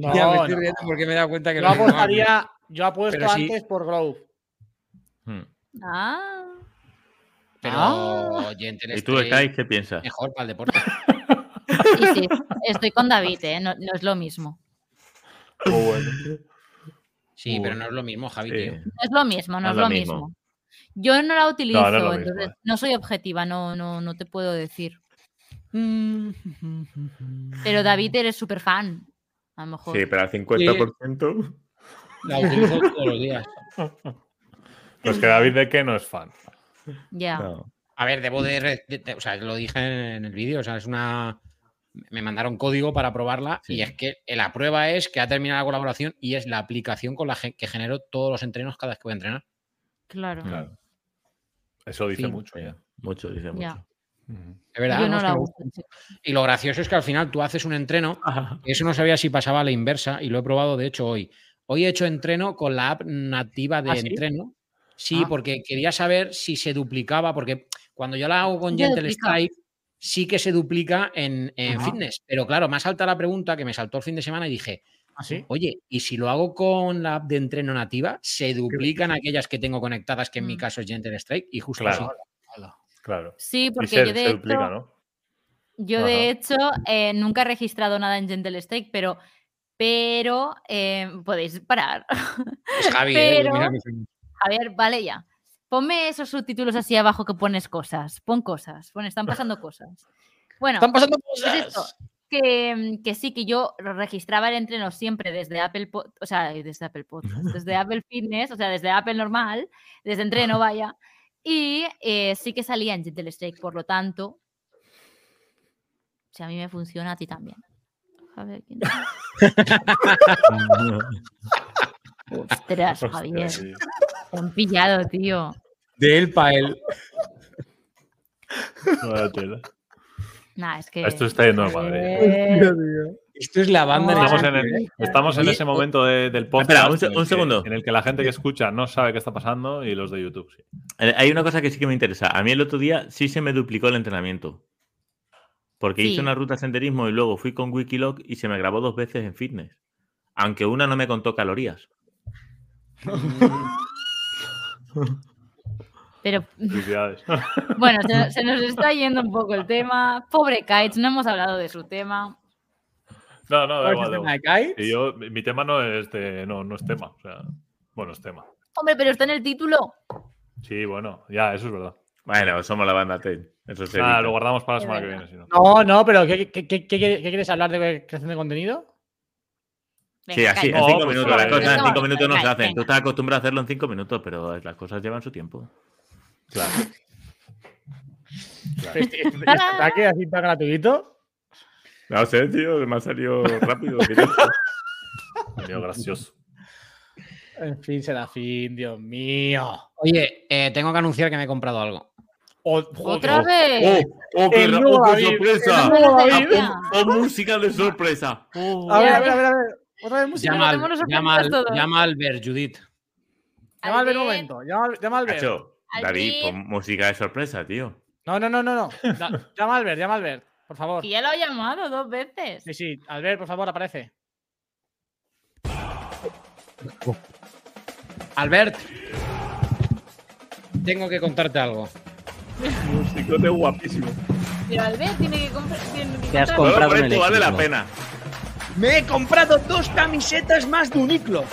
No, Ya me estoy no. riendo porque me he dado cuenta que Yo lo apostaría, yo apuesto Pero sí. antes por Grove. Hmm. Ah. Pero Ah. Gentle ¿Y tú, Sky, qué piensas? mejor para el deporte. Y sí, estoy con David, ¿eh? No, no es lo mismo. Oh, bueno. Sí, Uy. pero no es lo mismo, Javi, Sí. tío. No es lo mismo, no, No es lo mismo. Yo no la utilizo, No, mismo, entonces eh. no soy objetiva, no, no, no te puedo decir. Pero David eres súper fan. A lo mejor. Sí, pero al 50%. La utilizo todos los días. Pues que David de qué no es fan. Ya. No. A ver, debo de, re- de- de- O sea, lo dije en el vídeo. O sea, es una. Me mandaron código para probarla y es que la prueba es que ha terminado la colaboración y es la aplicación con la que genero todos los entrenos cada vez que voy a entrenar. Claro. Claro. Eso dice Sí. mucho ya. Mucho, dice mucho. Ya. Es verdad. Yo ¿no? no Es que. Y lo gracioso es que al final tú haces un entreno. y Eso no sabía si pasaba a la inversa y lo he probado de hecho hoy. Hoy he hecho entreno con la app nativa de ¿Ah, sí? entreno. Sí, Ah. porque quería saber si se duplicaba, porque cuando yo la hago con Gentle duplica. Strike, sí que se duplica en, fitness. Pero claro, me salta la pregunta que me saltó el fin de semana y dije, ¿Así? oye, ¿y si lo hago con la app de entreno nativa, se duplican aquellas que tengo conectadas, que en mi Mm. caso es Gentle Strike? Y justo Claro. así. Claro. Sí, porque se, yo de se hecho, duplica, ¿no? yo de hecho eh, nunca he registrado nada en Gentle Steak, pero, pero eh, podéis parar. Es Javi, eh, mira que soy- A ver, vale ya. Ponme esos subtítulos así abajo que pones cosas. Pon cosas. Pon, están pasando cosas. Bueno, Están pasando pues cosas. esto, que, mm, que sí, que yo registraba el entreno siempre desde Apple, o sea, desde Apple Podcast, desde Apple Fitness, o sea, desde Apple normal, desde entreno, vaya. Y eh, sí que salía en Gentle Strike, por lo tanto, si a mí me funciona, a ti también. A ver, ¿quién- Ostras, Javier. Te han pillado, tío. De él para él. Vaya tela. Nah, es que. Esto está yendo al madre. Esto es la banda en Estamos el en, el- estamos en ese momento de- del podcast. Espera, un en que- segundo. en el que la gente que escucha no sabe qué está pasando y los de YouTube sí. Eh, Hay una cosa que sí que me interesa. A mí el otro día sí se me duplicó el entrenamiento. Porque Sí. hice una ruta de senderismo y luego fui con Wikiloc y se me grabó dos veces en fitness. Aunque una no me contó calorías. Pero Felicidades. bueno, se, se nos está yendo un poco el tema. Pobre Kites, no hemos hablado de su tema. No, no, da ¿Cuál es igual. tema de? Y yo, mi tema no es, de- no, no es tema. O sea, bueno, es tema. Hombre, pero está en el título. Sí, bueno, ya, eso es verdad. Bueno, somos la banda T. Eso Ah, lo guardamos para la semana que viene. Si no. No, no, pero ¿qué, qué- qué- qué- qué quieres hablar de creación de contenido? Sí, así, en cinco pues minutos. Las cosas en cinco minutos no se venga, hacen. Tú estás acostumbrado a hacerlo en cinco minutos, pero las cosas llevan su tiempo. Claro. ¿Este, este- este ataque así tan gratuito? No sé, tío, me ha salido rápido. Medio gracioso. En fin, Serafín, Dios mío. Oye, eh, tengo que anunciar que me he comprado algo. O- joder, Otra vez. ¡Oh, oh, qué, El nuevo oh, David, sorpresa! el nuevo David. Oh, oh, música de sorpresa. Oh. A ver, a ver, a ver. Otra vez música. Llama al, llama, al, llama Albert, Judith. Llama al ver un momento. Llama, al- llama al ver. David, pon música de sorpresa, tío. No, no, no, no. no. Llama al ver, llama al ver. Por favor. Que ya lo ha llamado dos veces. Sí, sí. Albert, por favor, aparece. Albert, tengo que contarte algo. Musicote guapísimo. Pero Albert tiene que comprar. Te has comprado esto vale la pena. Me he comprado dos camisetas más de Uniclo.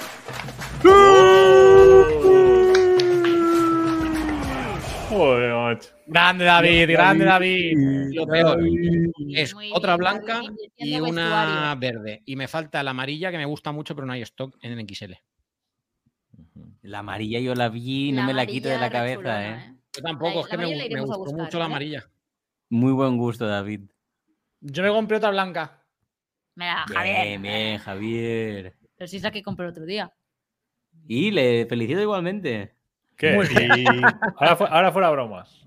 Joder, macho. Grande David, grande David. Lo peor es otra blanca y una verde. Y me falta la amarilla que me gusta mucho, pero no hay stock en XL. La amarilla yo la vi y no La me la quito de la cabeza, ¿eh? Yo tampoco, es que me, gustó buscar, mucho la ¿vale? amarilla. Muy buen gusto, David. Yo me compré otra blanca. Mira, Bien, Javier. bien, Javier. Pero si es la que compré el otro día. Y le felicito igualmente. ¿Qué? Y ahora, fu- ahora fuera bromas.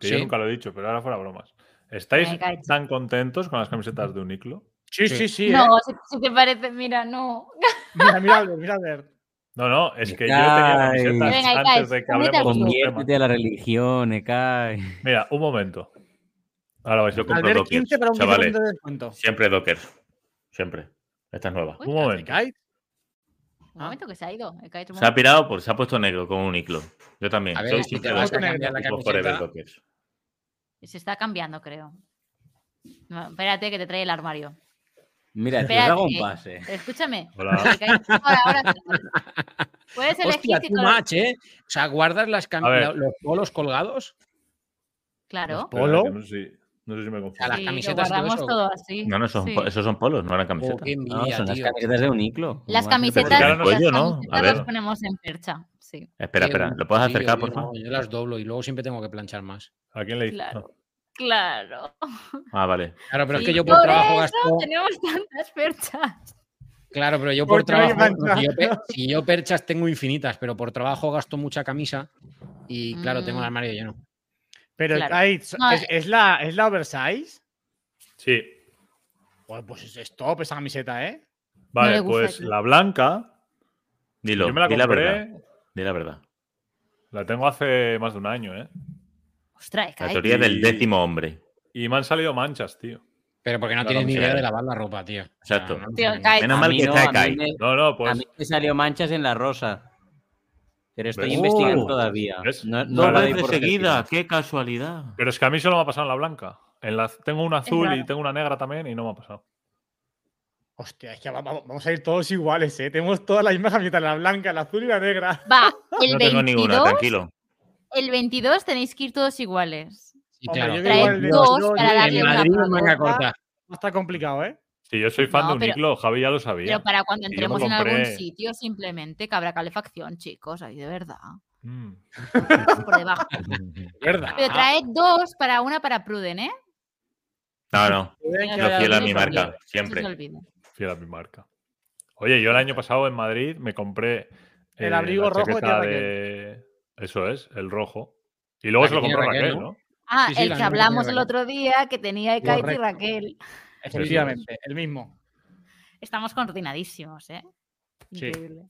Que yo nunca lo he dicho, pero ahora fuera bromas. ¿Estáis tan contentos con las camisetas de Uniclo? Sí, Sí. sí, sí. No, ¿eh? si, si te parece, mira, no. Mira, mira, mira, a ver. No, no, es que yo Ay. tenía camisetas Venga, antes de que hablemos. Conviértete a la religión, Ekai. Mira, un momento. Ahora vais a Yo compro Albert Dockers, 15 para un chavales. 15% de descuento. Siempre Dockers. Siempre. Esta es nueva. Uy, Un momento. Kite. Un momento que se ha ido. caído un Se ha pirado porque se ha puesto negro con un iclo. Yo también. A ver, Soy si te vas a cambiar la camiseta. Se está cambiando, creo. No, espérate que te trae el armario. Mira, te Espérate, hago un eh. pase. Escúchame. Hola. Ahora, ahora. Puedes elegir Hostia, te lo- much, ¿eh? O sea, guardas las cam- los polos colgados. Claro. ¿Polo? que No sé, si, no me A confundo. las lo camisetas todo guardamos eso. todo así. No, no, esos, son Sí. po- esos son polos, no eran Oh, camisetas. No, son las camisetas de Uniclo. Las ¿Cómo vas a camisetas, las ¿no? camisetas A ver. las ponemos en percha. Sí. Espera, espera. ¿Lo puedes sí, acercar, yo- por favor? no, Yo las doblo y luego siempre tengo que planchar más. ¿A quién le dice? Claro. Claro. Ah, vale. Claro, pero es que yo por por trabajo eso gasto. Tenemos tantas perchas. Claro, pero yo por no trabajo. yo, si yo perchas tengo infinitas, pero por trabajo gasto mucha camisa y claro, tengo el Mm. armario lleno. Pero Claro. Kite, No, ¿es, es la, ¿es la oversize? Sí. Pues, pues es- es top esa camiseta, ¿eh? Vale, pues aquí. la blanca, Dilo. yo me la di la verdad. Di la verdad. la tengo hace más de un año, ¿eh? Ostras, La teoría del décimo hombre. Y me han salido manchas, tío. Pero porque no tienes ni idea de lavar la ropa, tío. O sea, Exacto. no- Tío, Menos A mal que no, está a mí Kai. me- No, no, A pues mí me salió manchas en la rosa. Pero estoy ¿Ves? investigando Oh. todavía. ¿Ves? No, no veces por seguida. Qué casualidad. Pero es que a mí solo me ha pasado en la blanca. En la, tengo una azul y tengo una negra también y no me ha pasado. Hostia, es que va- va- vamos a ir todos iguales, ¿eh? Tenemos todas la misma camiseta, la blanca, la azul y la negra. Va, el No tengo 22, ninguna, tranquilo. el 22 tenéis que ir todos iguales. Sí, claro. yo Traed igual de- dos para darle en una manga corta. No está complicado, ¿eh? Sí, yo soy fan No, de Uniclo, Javi ya lo sabía. Pero para cuando entremos en algún sitio, simplemente que habrá calefacción, chicos, ahí de verdad. Mm. Por debajo. ¿Verdad? Pero traed dos para una para Pruden, ¿eh? No, no. Yo fiel a mi marca. olvide, No se Siempre. Fiel a mi marca. Oye, yo el año pasado en Madrid me compré El eh, abrigo la rojo de... Eso es, el rojo. Y luego se que lo compró Raquel, Raquel, ¿no? ¿no? Ah, Sí, sí, el que hablamos el otro día, que tenía Ekaiti y. Raquel. Efectivamente, el mismo. Estamos coordinadísimos, ¿eh? Sí. Increíble.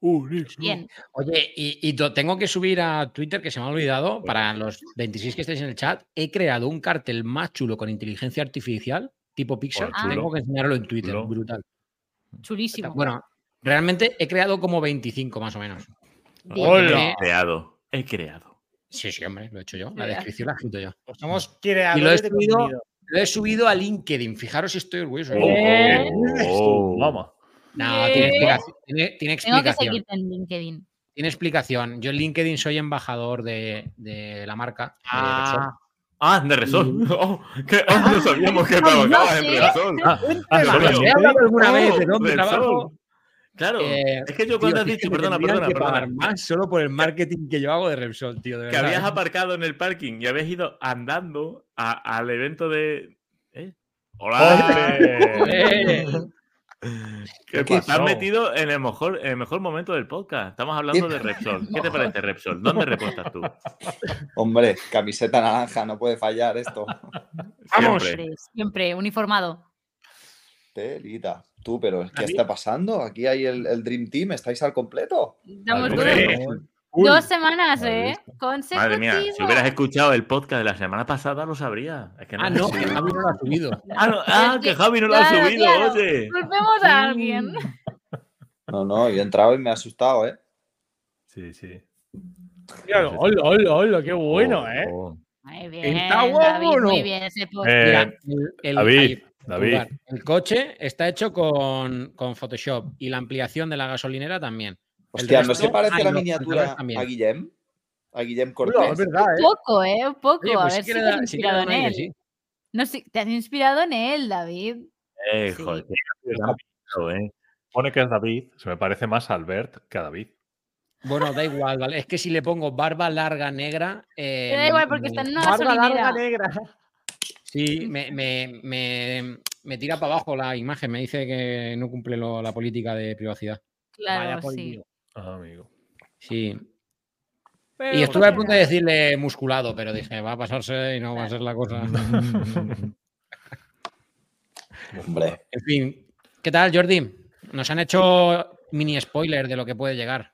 Uniclo. Bien. Oye, y, y tengo que subir a Twitter, que se me ha olvidado, para los 26 que estéis en el chat, he creado un cartel más chulo con inteligencia artificial, tipo Pixar. Chulo. Tengo que enseñarlo en Twitter, Chulo. brutal. Chulísimo. Bueno, realmente he creado como 25 más o menos. Hola. He creado. He creado. Sí, sí, hombre, lo he hecho yo. La descripción la he escrito yo. Pues somos Y lo he creadores de subido, contenido. Lo he subido a LinkedIn. Fijaros si estoy orgulloso. Oh, Bien. oh, Vamos. No, tiene explicación. Tiene, tiene Tengo que explicación. en LinkedIn. Tiene explicación. Yo en LinkedIn soy embajador de, de la marca. de. Ah, Ah, de Resol. Oh, que, oh, no sabíamos que trabajabas en sí. Resol. Ah, solo ¿os yo. he hablado alguna Oh, vez de dónde trabajo? Claro. Eh, es que yo cuando Tío, has dicho, perdona, perdona, perdona. más solo por el marketing que yo hago de Repsol, tío. De Que verdad, habías ¿eh? aparcado en el parking y habías ido andando a- al evento de. ¿Eh? ¡Hola! Eh, Que ¿Qué estás metido en el mejor, en el mejor momento del podcast. Estamos hablando de Repsol. ¿Qué te parece Repsol? ¿Dónde repostas tú? Hombre, camiseta naranja, no puede fallar esto. Vamos. Siempre uniformado. Telita. Tú, pero ¿qué está pasando? Aquí hay el, el Dream Team, ¿estáis al completo? Dos, Uy, dos semanas, ¿has ¿eh? Madre mía, si hubieras escuchado el podcast de la semana pasada, lo sabrías. Es que Ah, no, que Javi no lo ha subido. Ah, no, ah, que Javi no lo ha Claro, subido, claro. oye. Culpemos a alguien. No, no, yo he entrado y me he asustado, ¿eh? Sí, sí. mira, hola, hola, hola, qué bueno, Oh, ¿eh? oh. Muy bien, ¿Está guapo David, no? muy bien ese post. Eh, el, el- David, ahí, David. El coche está hecho con, con Photoshop y la ampliación de la gasolinera también. Hostia, ¿no se parece ah, la miniatura a Guillem? A Guillem Cortés. es verdad, Un ¿eh? poco, ¿eh? Un poco. Oye, a pues ver si te has inspirado en un él. sí. No, sí, te has inspirado en él, David. Eh, Sí. joder, eh. Pone que es David, se me parece más a Albert que a David. Bueno, da igual, ¿vale? Es que si le pongo barba larga negra. eh, da igual porque está en una Barba larga gasolinera. negra. Sí, me, me- me- me tira para abajo la imagen. Me dice que no cumple lo- la política de privacidad. Claro, Vaya sí. Ah, amigo. Sí. Y estuve a punto de decirle musculado, pero dije, va a pasarse y no va a ser la cosa. Hombre, En fin, ¿qué tal, Jordi? Nos han hecho mini spoiler de lo que puede llegar.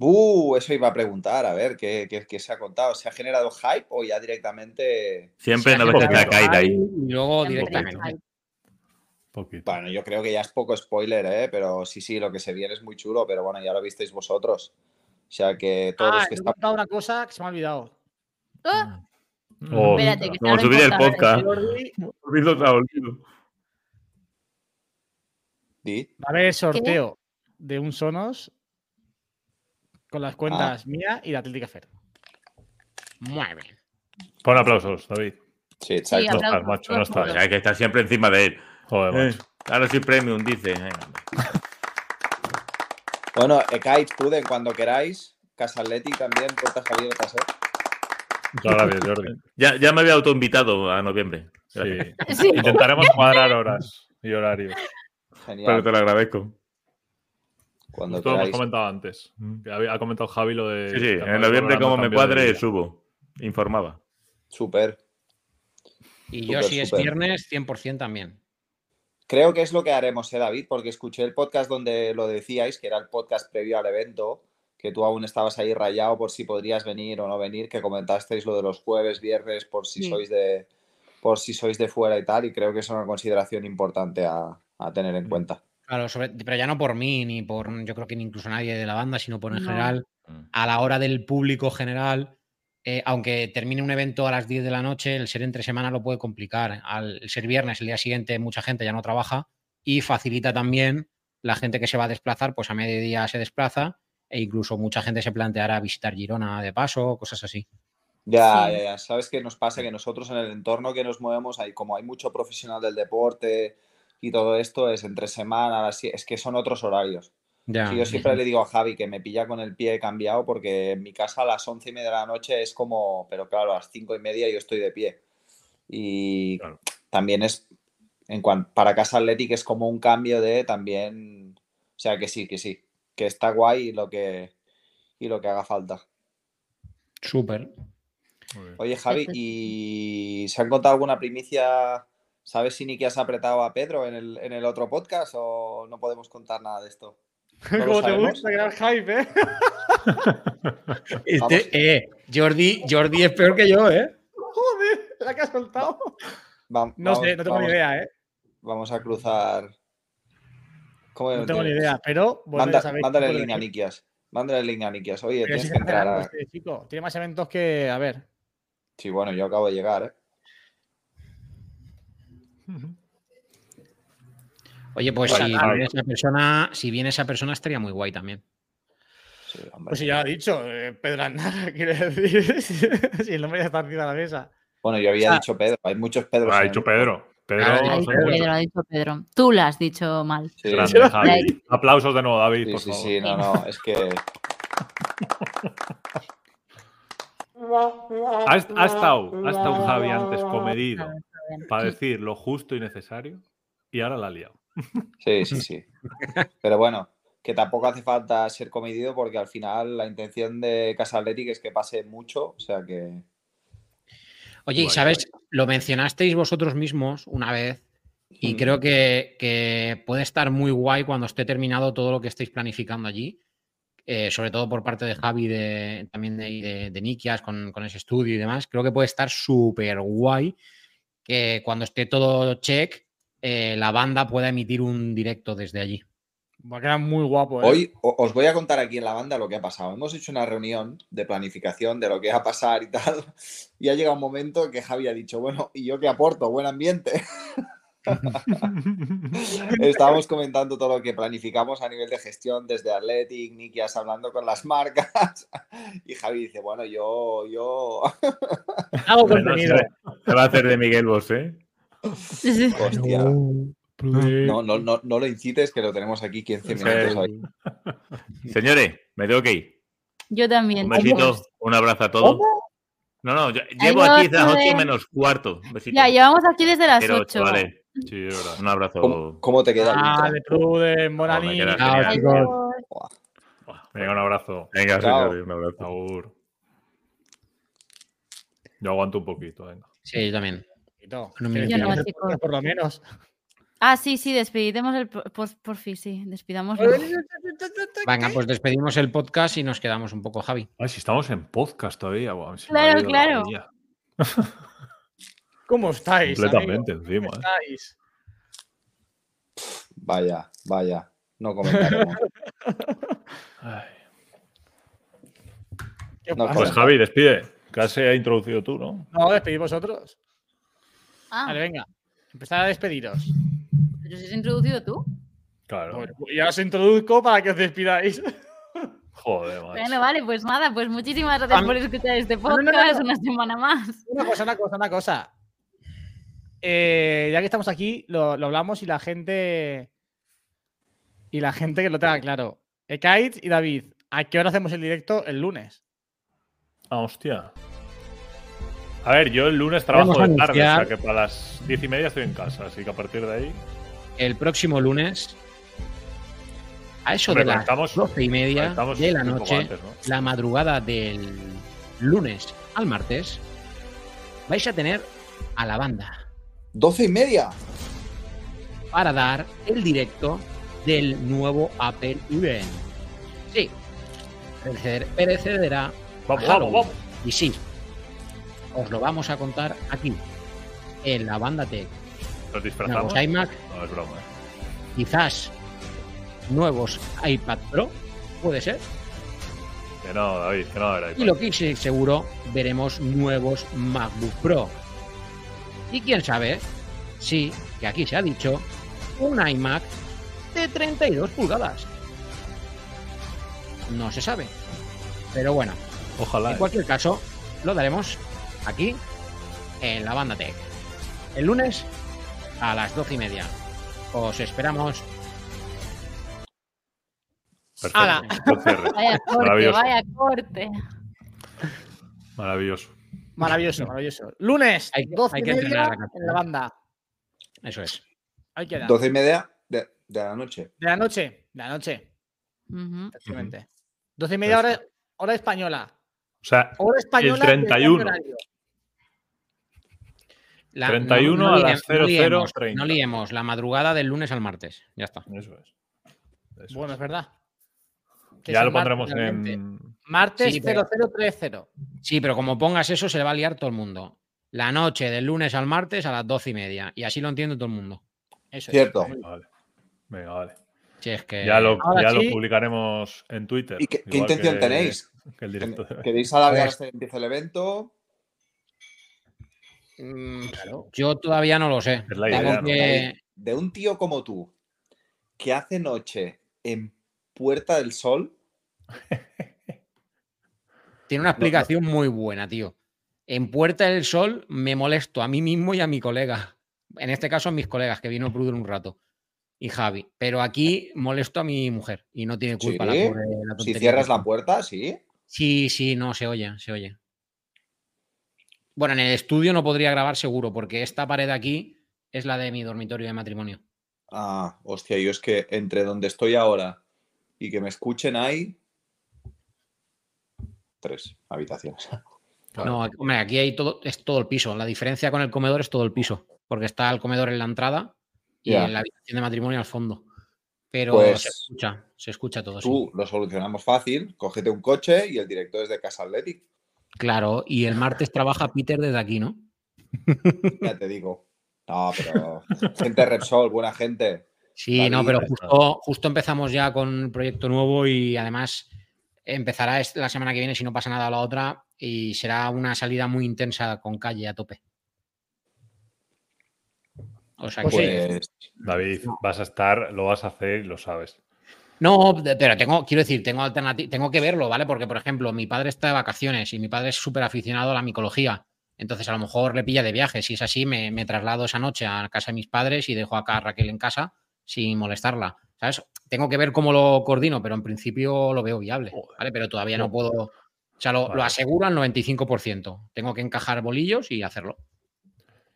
Uh, eso iba a preguntar, a ver, ¿qué, qué- qué se ha contado? ¿Se ha generado hype o ya directamente...? Siempre no ha ves la caída ahí. Y luego Siempre directamente. Poquito. Bueno, yo creo que ya es poco spoiler, ¿eh? Pero sí, sí, lo que se viene es muy chulo, pero bueno, ya lo visteis vosotros. O sea que todos Ah, los que he están... contado una cosa que se me ha olvidado. ¡Ah! Oh, Espérate, que Como subir el podcast. Va a haber sorteo de un Sonos con las cuentas mía y de Atlética Fer. Muy bien. Pon aplausos, David. Sí, Sí. No estás, macho, no estás. Hay que estar siempre encima de él. Joder, Eh, macho. ahora sí premium, dice. Bueno, Ekaich, Pruden, cuando queráis. Casa Athletic también, puertas abiertas, ¿eh? Muchas gracias, Jordi. Ya, ya me había autoinvitado a noviembre. Sí. Sí. Intentaremos cuadrar horas y horarios. Genial. Pero te lo agradezco. Cuando Esto lo hemos comentado antes. Que había- ha comentado Javi lo de. Sí, sí. En noviembre, como me cuadre, subo. Informaba. Súper. Y yo, si es viernes, 100% también. Creo que es lo que haremos, ¿eh, David? Porque escuché el podcast donde lo decíais, que era el podcast previo al evento, que tú aún estabas ahí rayado por si podrías venir o no venir, que comentasteis lo de los jueves, viernes, por si Sí. sois de por si sois de fuera y tal, y creo que es una consideración importante a, a tener en cuenta. Claro, sobre- pero ya no por mí, ni por, yo creo que ni incluso nadie de la banda, sino por en No. general, a la hora del público general, eh, aunque termine un evento a las 10 de la noche, el ser entre semana lo puede complicar. Al ser viernes, el día siguiente, mucha gente ya no trabaja y facilita también la gente que se va a desplazar, pues a mediodía se desplaza e incluso mucha gente se planteará visitar Girona de paso, cosas así. Ya, Sí. ya, ya. ¿Sabes qué nos pasa? Que nosotros en el entorno que nos movemos, hay, como hay mucho profesional del deporte y todo esto, es entre semana, así, es que son otros horarios. Ya. Sí, yo siempre le digo a Javi que me pilla con el pie cambiado porque en mi casa a las once y media de la noche es como, pero claro, a las cinco y media yo estoy de pie. Y Claro. también es, en cuanto, para Casa Athletic es como un cambio de también, o sea que sí, que sí, que está guay y lo que, y lo que haga falta. Súper. Oye, Javi. ¿y se han contado alguna primicia? ¿Sabes si Niki has apretado a Pedro en el, en el otro podcast o no podemos contar nada de esto? ¿No Como te gusta crear hype, ¿eh? Este, Vamos. eh, Jordi, Jordi es peor que yo, ¿eh? Joder, la que has soltado. Va- No sé, no tengo ni idea, ¿eh? Vamos a cruzar. ¿Cómo No tengo ni idea, pero Manda- mándale el link a. Nikias. Mándale el link a Nikias. Oye, Pero tienes si que entrar a. este chico. Tiene más eventos que. A ver. Sí, bueno, yo acabo de llegar, ¿eh? Oye, pues si viene esa persona, si viene esa persona estaría muy guay también. Sí. Pues si ya lo ha dicho, eh, Pedro Aznar, quiere decir. si el nombre ya está encima de la mesa. Bueno, yo había Ah. dicho Pedro. Hay muchos Pedros. Ha dicho. Pedro. Pedro, Ha dicho cuánto. Pedro, ha dicho Pedro. Tú lo has dicho mal. Sí, Grande, Javi. Aplausos de nuevo, David, sí, por sí, favor. sí, no, no, es que. Ha, ha estado, ha estado Javi antes comedido. Para decir lo justo y necesario y ahora la ha liado. Sí, sí, sí. Pero bueno, que tampoco hace falta ser comedido porque al final la intención de Casa Athletic es que pase mucho, o sea que. Oye, y sabes, lo mencionasteis vosotros mismos una vez y Mm. creo que, que puede estar muy guay cuando esté terminado todo lo que estéis planificando allí, eh, sobre todo por parte de Javi, de, también de, de, de Nikias con, con ese estudio y demás. Creo que puede estar súper guay que cuando esté todo check, eh, la banda pueda emitir un directo desde allí. Va a quedar muy guapo, ¿eh? Hoy os voy a contar aquí en la banda lo que ha pasado. Hemos hecho una reunión de planificación de lo que va a pasar y tal. Y ha llegado un momento que Javi ha dicho, bueno, ¿y yo qué aporto? Buen ambiente. Estábamos comentando todo lo que planificamos a nivel de gestión desde Athletic, Nikias hablando con las marcas. Y Javi dice, bueno, yo, yo. Hago contenido. se, va a hacer de Miguel Bosé. Sí, sí. Hostia. No, no, no, no lo incites, que lo tenemos aquí 15 minutos hoy. Señores, me tengo que ir. Yo también. Un besito, un abrazo a todos. No, no, yo- llevo aquí desde las 8 Rubén. menos cuarto. Besito. Ya, llevamos aquí desde las Quiero, 8. chavales. Sí, es verdad. Un abrazo. ¿Cómo, cómo te queda intro? Vale, Pruden, genial. chicos. Venga, un abrazo. Venga, Chao. señores, un abrazo. Agur. Yo aguanto un poquito, venga. Sí, yo también. No me podcast, Por lo menos. Ah, sí, sí, despedidemos el por, por, fin, sí, despidamos. Venga, pues despedimos el podcast y nos quedamos un poco, Javi. Ay, si estamos en podcast todavía. Claro, claro. ¿Cómo estáis? Completamente encima. ¿Cómo ¿eh? estáis? Vaya, vaya. No comentaremos. Ay. ¿Qué No, pasa? Pues Javi, despide. Casi ha introducido tú, ¿no? No, despedid vosotros. Ah, Vale, venga. Empezad a despediros. ¿pero si has introducido tú? Claro. Bueno, pues ya os introduzco para que os despidáis. Joder, macho. Bueno, vale, pues nada, pues muchísimas gracias por escuchar este no, no, no, podcast no. una semana más. Una cosa, una cosa, una cosa. Eh, ya que estamos aquí, lo, lo hablamos y la gente. Y la gente que lo tenga claro. Ekaitz y David, ¿a qué hora hacemos el directo el lunes? Ah, hostia. A ver, yo el lunes trabajo de tarde, o sea que para las diez y media estoy en casa, así que a partir de ahí. El próximo lunes, a eso Hombre, de las doce y media de la noche, antes, ¿no? la madrugada del lunes al martes, vais a tener a la banda ¿Doce y media? para dar el directo del nuevo Apple Event. Sí, precederá Vamos, a vamos, vamos. Y sí, os lo vamos a contar aquí, en la banda Tech. Nos disfrazamos. Nuevos iMac, No, es broma, ¿eh? quizás nuevos iPad Pro, puede ser. Que no, David, que no haber Y lo que sí seguro, veremos nuevos MacBook Pro. Y quién sabe, sí, que aquí se ha dicho, un iMac de 32 pulgadas. No se sabe. Pero bueno, Ojalá. en ¿eh? cualquier caso, lo daremos aquí en la banda Tech. El lunes a las 12 y media. Os esperamos. Perfecto. Vaya corte, vaya corte. Maravilloso. Maravilloso, maravilloso. Lunes, Hay que- 12 hay y que media entrenar la en la banda. Eso es. Ahí queda. Doce y media de, de la noche. De la noche. De la noche, Ujú. efectivamente. 12 y media hora, hora española. O sea, Hora española. del 31. cambio horario. La- 31 a las liemos- liemos, 00:30. No liemos, la madrugada del lunes al martes. Ya está. eso es. Eso Bueno, es verdad. Que ya es lo martes pondremos realmente. en. Martes Sí, pero- 0030. Sí, pero como pongas eso, se le va a liar todo el mundo. La noche del lunes al martes a las doce y media. Y así lo entiende todo el mundo. Eso es. Cierto. Venga, vale. Venga, vale. Si es que. Ya, lo, ya sí. lo publicaremos en Twitter. ¿Y qué, intención que- tenéis? Que el directo de- ¿Queréis alargar Pues- hasta que empiece el evento? Mm, Yo todavía no lo sé. Es la idea, ¿no? que- De un tío como tú, que hace noche en Puerta del Sol, Tiene una explicación muy buena, tío. En Puerta del Sol me molesto a mí mismo y a mi colega. En este caso a mis colegas, que vino Pruder un rato. Y Javi. Pero aquí molesto a mi mujer. Y no tiene culpa la pobre, la si cierras la puerta, sí. Sí, sí, no, se oye, se oye. Bueno, en el estudio no podría grabar seguro, porque esta pared aquí es la de mi dormitorio de matrimonio. Ah, hostia, yo es que entre donde estoy ahora y que me escuchen hay tres habitaciones. No, aquí- hombre, aquí hay todo, es todo el piso. La diferencia con el comedor es todo el piso, porque está el comedor en la entrada y en la habitación de matrimonio al fondo. Pero Pues, se escucha, se escucha todo. sí. Tú lo solucionamos fácil, cógete un coche y el director es de Casa Athletic. Claro, y el martes trabaja Peter desde aquí, ¿no? Ya te digo. No, pero gente Repsol, buena gente. Sí, David, no, pero justo, justo empezamos ya con un proyecto nuevo y además empezará la semana que viene, si no pasa nada, la otra, y será una salida muy intensa con calle a tope. O sea que. Pues David, vas a estar, lo vas a hacer y lo sabes. No, pero tengo, quiero decir, tengo alternati- tengo que verlo, ¿vale? Porque, por ejemplo, mi padre está de vacaciones y mi padre es súper aficionado a la micología. Entonces, a lo mejor le pilla de viaje. Si es así, me, me traslado esa noche a casa de mis padres y dejo acá a Raquel en casa sin molestarla. ¿Sabes? Tengo que ver cómo lo coordino, pero en principio lo veo viable. ¿vale? Pero todavía no puedo. O sea, lo, aseguro al 95%. Tengo que encajar bolillos y hacerlo.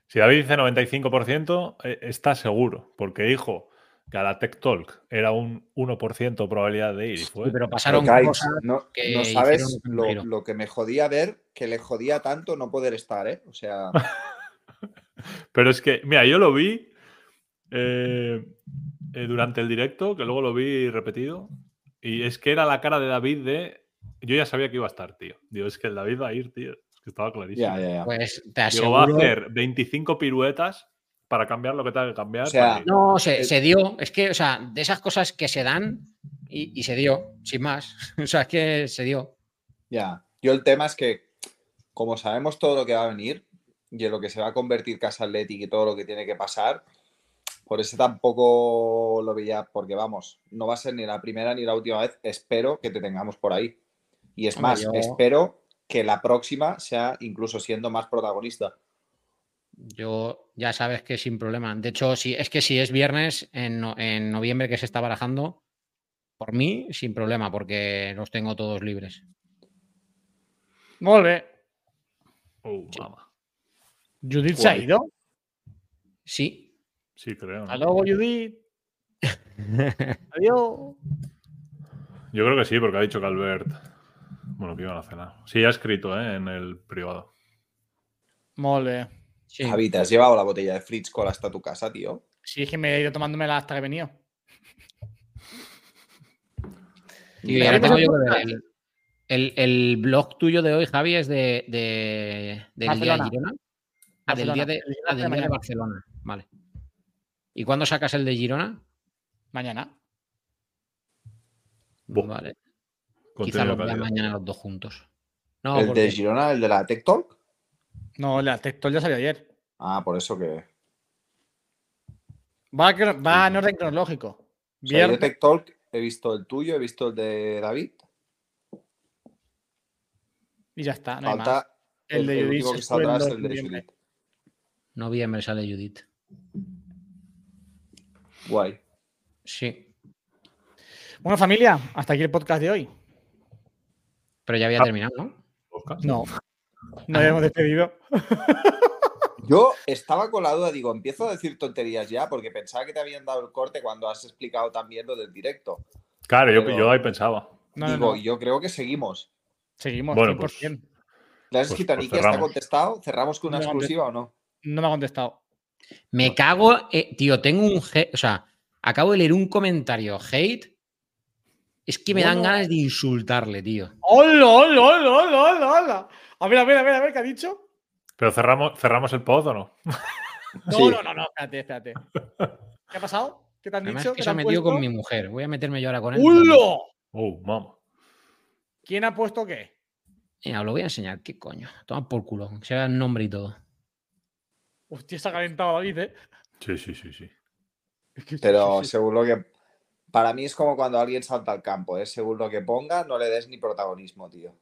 Si David dice 95%, eh, está seguro, porque dijo que a la Tech Talk era un 1% probabilidad de ir y fue. Sí, pero pasaron Pero, cosas no, que no sabes lo, lo que me jodía ver, que le jodía tanto no poder estar, ¿eh? O sea, Pero es que, mira, yo lo vi eh, eh, durante el directo, que luego lo vi repetido, y es que era la cara de David de. Yo ya sabía que iba a estar, tío. Digo, es que el David va a ir, tío. Es que estaba clarísimo. ya, ya, ya. Pues te Digo, va a hacer 25 piruetas para cambiar lo que tenga que cambiar. O sea. No, se, Eh, se dio. Es que, o sea, de esas cosas que se dan y, y se dio, sin más. O sea, es que se dio. Ya. Yo el tema es que, como sabemos todo lo que va a venir y en lo que se va a convertir Casa Athletic y todo lo que tiene que pasar, por eso tampoco lo veía, porque vamos, no va a ser ni la primera ni la última vez. Espero que te tengamos por ahí. Y es más, yo- espero que la próxima sea incluso siendo más protagonista. Yo ya sabes que sin problema. De hecho, si, es que si es viernes en, no- en noviembre que se está barajando, por mí, sin problema, porque los tengo todos libres. Uh, mama. Judith se ha ido. Sí. Sí, creo. ¿no? Hasta luego, Judith. Adiós. Yo creo que sí, porque ha dicho que Albert. Bueno, que iban a cenar. Sí, ha escrito ¿eh? en el privado. Molt bé. sí. Javi, ¿te has llevado la botella de Fritz Cola hasta tu casa, tío? Sí, es que me he ido tomándomela hasta que he venido. Y ahora tengo yo que ver el, el- el blog tuyo de hoy, Javi, es de, de- del día de Barcelona. Girona. Ah, del día de, ah, de del día de. Barcelona. Vale. ¿Y cuándo sacas el de Girona? Mañana. Buah, Vale. Quizá los vea calidad. mañana los dos juntos. No, ¿El porque- de Girona, el de la Tech Talk? No, la texto ya salió ayer. Ah, por eso que. Va, va en orden cronológico. O sea, yo. Tech Talk he visto el tuyo, he visto el de David. Y ya está. No hay más. Falta El de Judith es fue el de noviembre. Judith. Noviembre sale Judith. Guay. Sí. Bueno, familia, hasta aquí el podcast de hoy. Pero ya había Ah. terminado, ¿no? Podcast. No. No habíamos despedido. Yo estaba con la duda, digo, empiezo a decir tonterías ya porque pensaba que te habían dado el corte cuando has explicado también lo del directo. Claro, yo, Pero- yo ahí pensaba. No, digo, no. yo creo que seguimos. Seguimos, Bueno, 100%. ¿Le has Pues- escrito a pues Niki? ¿Está cerramos. contestado? ¿Cerramos con una No, exclusiva o no? No me ha contestado. Me cago, eh, tío, tengo un o sea, acabo de leer un comentario hate. Es que me dan Bueno. ganas de insultarle, tío. ¡Hola, hola, hola, hola, hola, hola! A ver, a ver, a ver, a ver, ¿qué ha dicho? Pero cerramos, cerramos el pod o no? No, Sí. no, no, no, espérate, espérate. ¿Qué ha pasado? ¿Qué te han Además dicho? es que ¿Qué se ha metido con mi mujer. Voy a meterme yo ahora con él. ¡Hola! Oh, mamá. ¿Quién ha puesto qué? Mira, os lo voy a enseñar. ¿Qué coño? Toma por culo. que Se vea el nombre y todo. Hostia, se ha calentado David, ¿eh? Sí, sí, sí, sí. Es que- Pero sí, sí. según lo que. Para mí es como cuando alguien salta al campo, ¿eh? Según lo que ponga, no le des ni protagonismo, tío.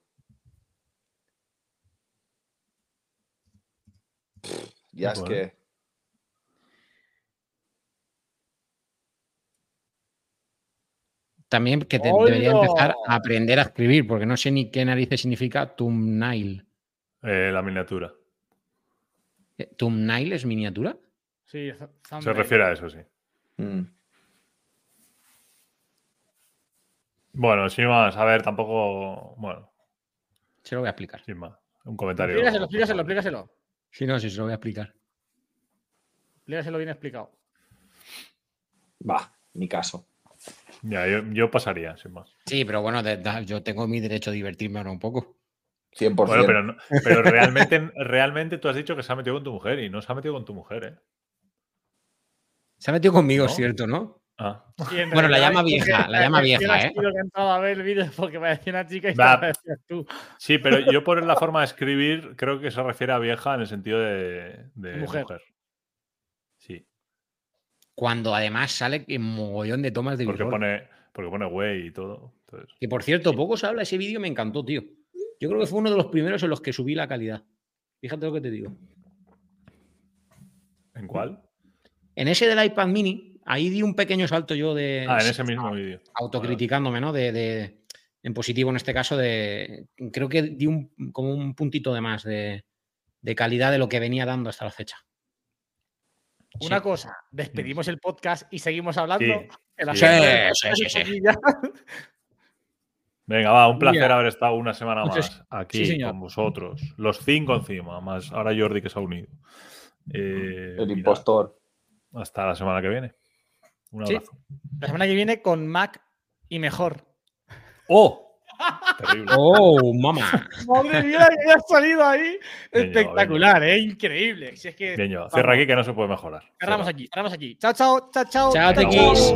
Pff, Ya es que. También que te- debería empezar a aprender a escribir, porque no sé ni qué narices significa thumbnail. Eh, la miniatura. Eh, ¿Thumbnail es miniatura? Sí, Se refiere a eso, sí. mm, Bueno, sin más, a ver, tampoco. Bueno, Se lo voy a explicar. sin más. Un comentario. Explícaselo, explícaselo, explícaselo. Si no, si se lo voy a explicar. Explícaselo bien explicado. Va, mi caso. Ya, yo, yo pasaría, sin más. Sí, pero bueno, de- yo tengo mi derecho a divertirme ahora un poco. 100%. Bueno, pero, no- pero realmente, realmente tú has dicho que se ha metido con tu mujer y no se ha metido con tu mujer, ¿eh? Se ha metido conmigo, ¿No? es cierto, ¿no? Ah, Bueno, la llama vieja, la llama vieja, ¿eh? a ver el vídeo porque parecía una chica y Va. tú. Sí, pero yo por la forma de escribir creo que se refiere a vieja en el sentido de, de Mujer. mujer. Sí, Cuando además sale en mogollón de tomas de porque pone, porque pone güey y todo. entonces- Que por cierto, poco se habla ese vídeo, me encantó, tío. Yo creo que fue uno de los primeros en los que subí la calidad. Fíjate lo que te digo. ¿En cuál? En ese del iPad mini, ahí di un pequeño salto yo de. Ah, en ese mismo vídeo. Autocriticándome, ¿no? De, de- en positivo en este caso, de. Creo que di un, como un puntito de más de, de calidad de lo que venía dando hasta la fecha. una Sí. cosa, despedimos el podcast y seguimos hablando. Sí, en la sí. Sí. Venga, va, un placer Mira. haber estado una semana Muchas- más aquí sí, con vosotros. Los cinco encima, más ahora Jordi que se ha unido. Eh, El impostor. hasta la semana que viene. Un Sí. abrazo. La semana que viene con Mac y mejor. ¡Oh! Terrible. ¡Oh, mamá! Madre mía, que ha salido ahí. Bien Espectacular, ¿eh? Increíble. Si es que Bien, yo. Cierra aquí que no se puede mejorar. cerramos Cierra. aquí, cerramos aquí. Chao, chao, chao, chao. Chao, tequis.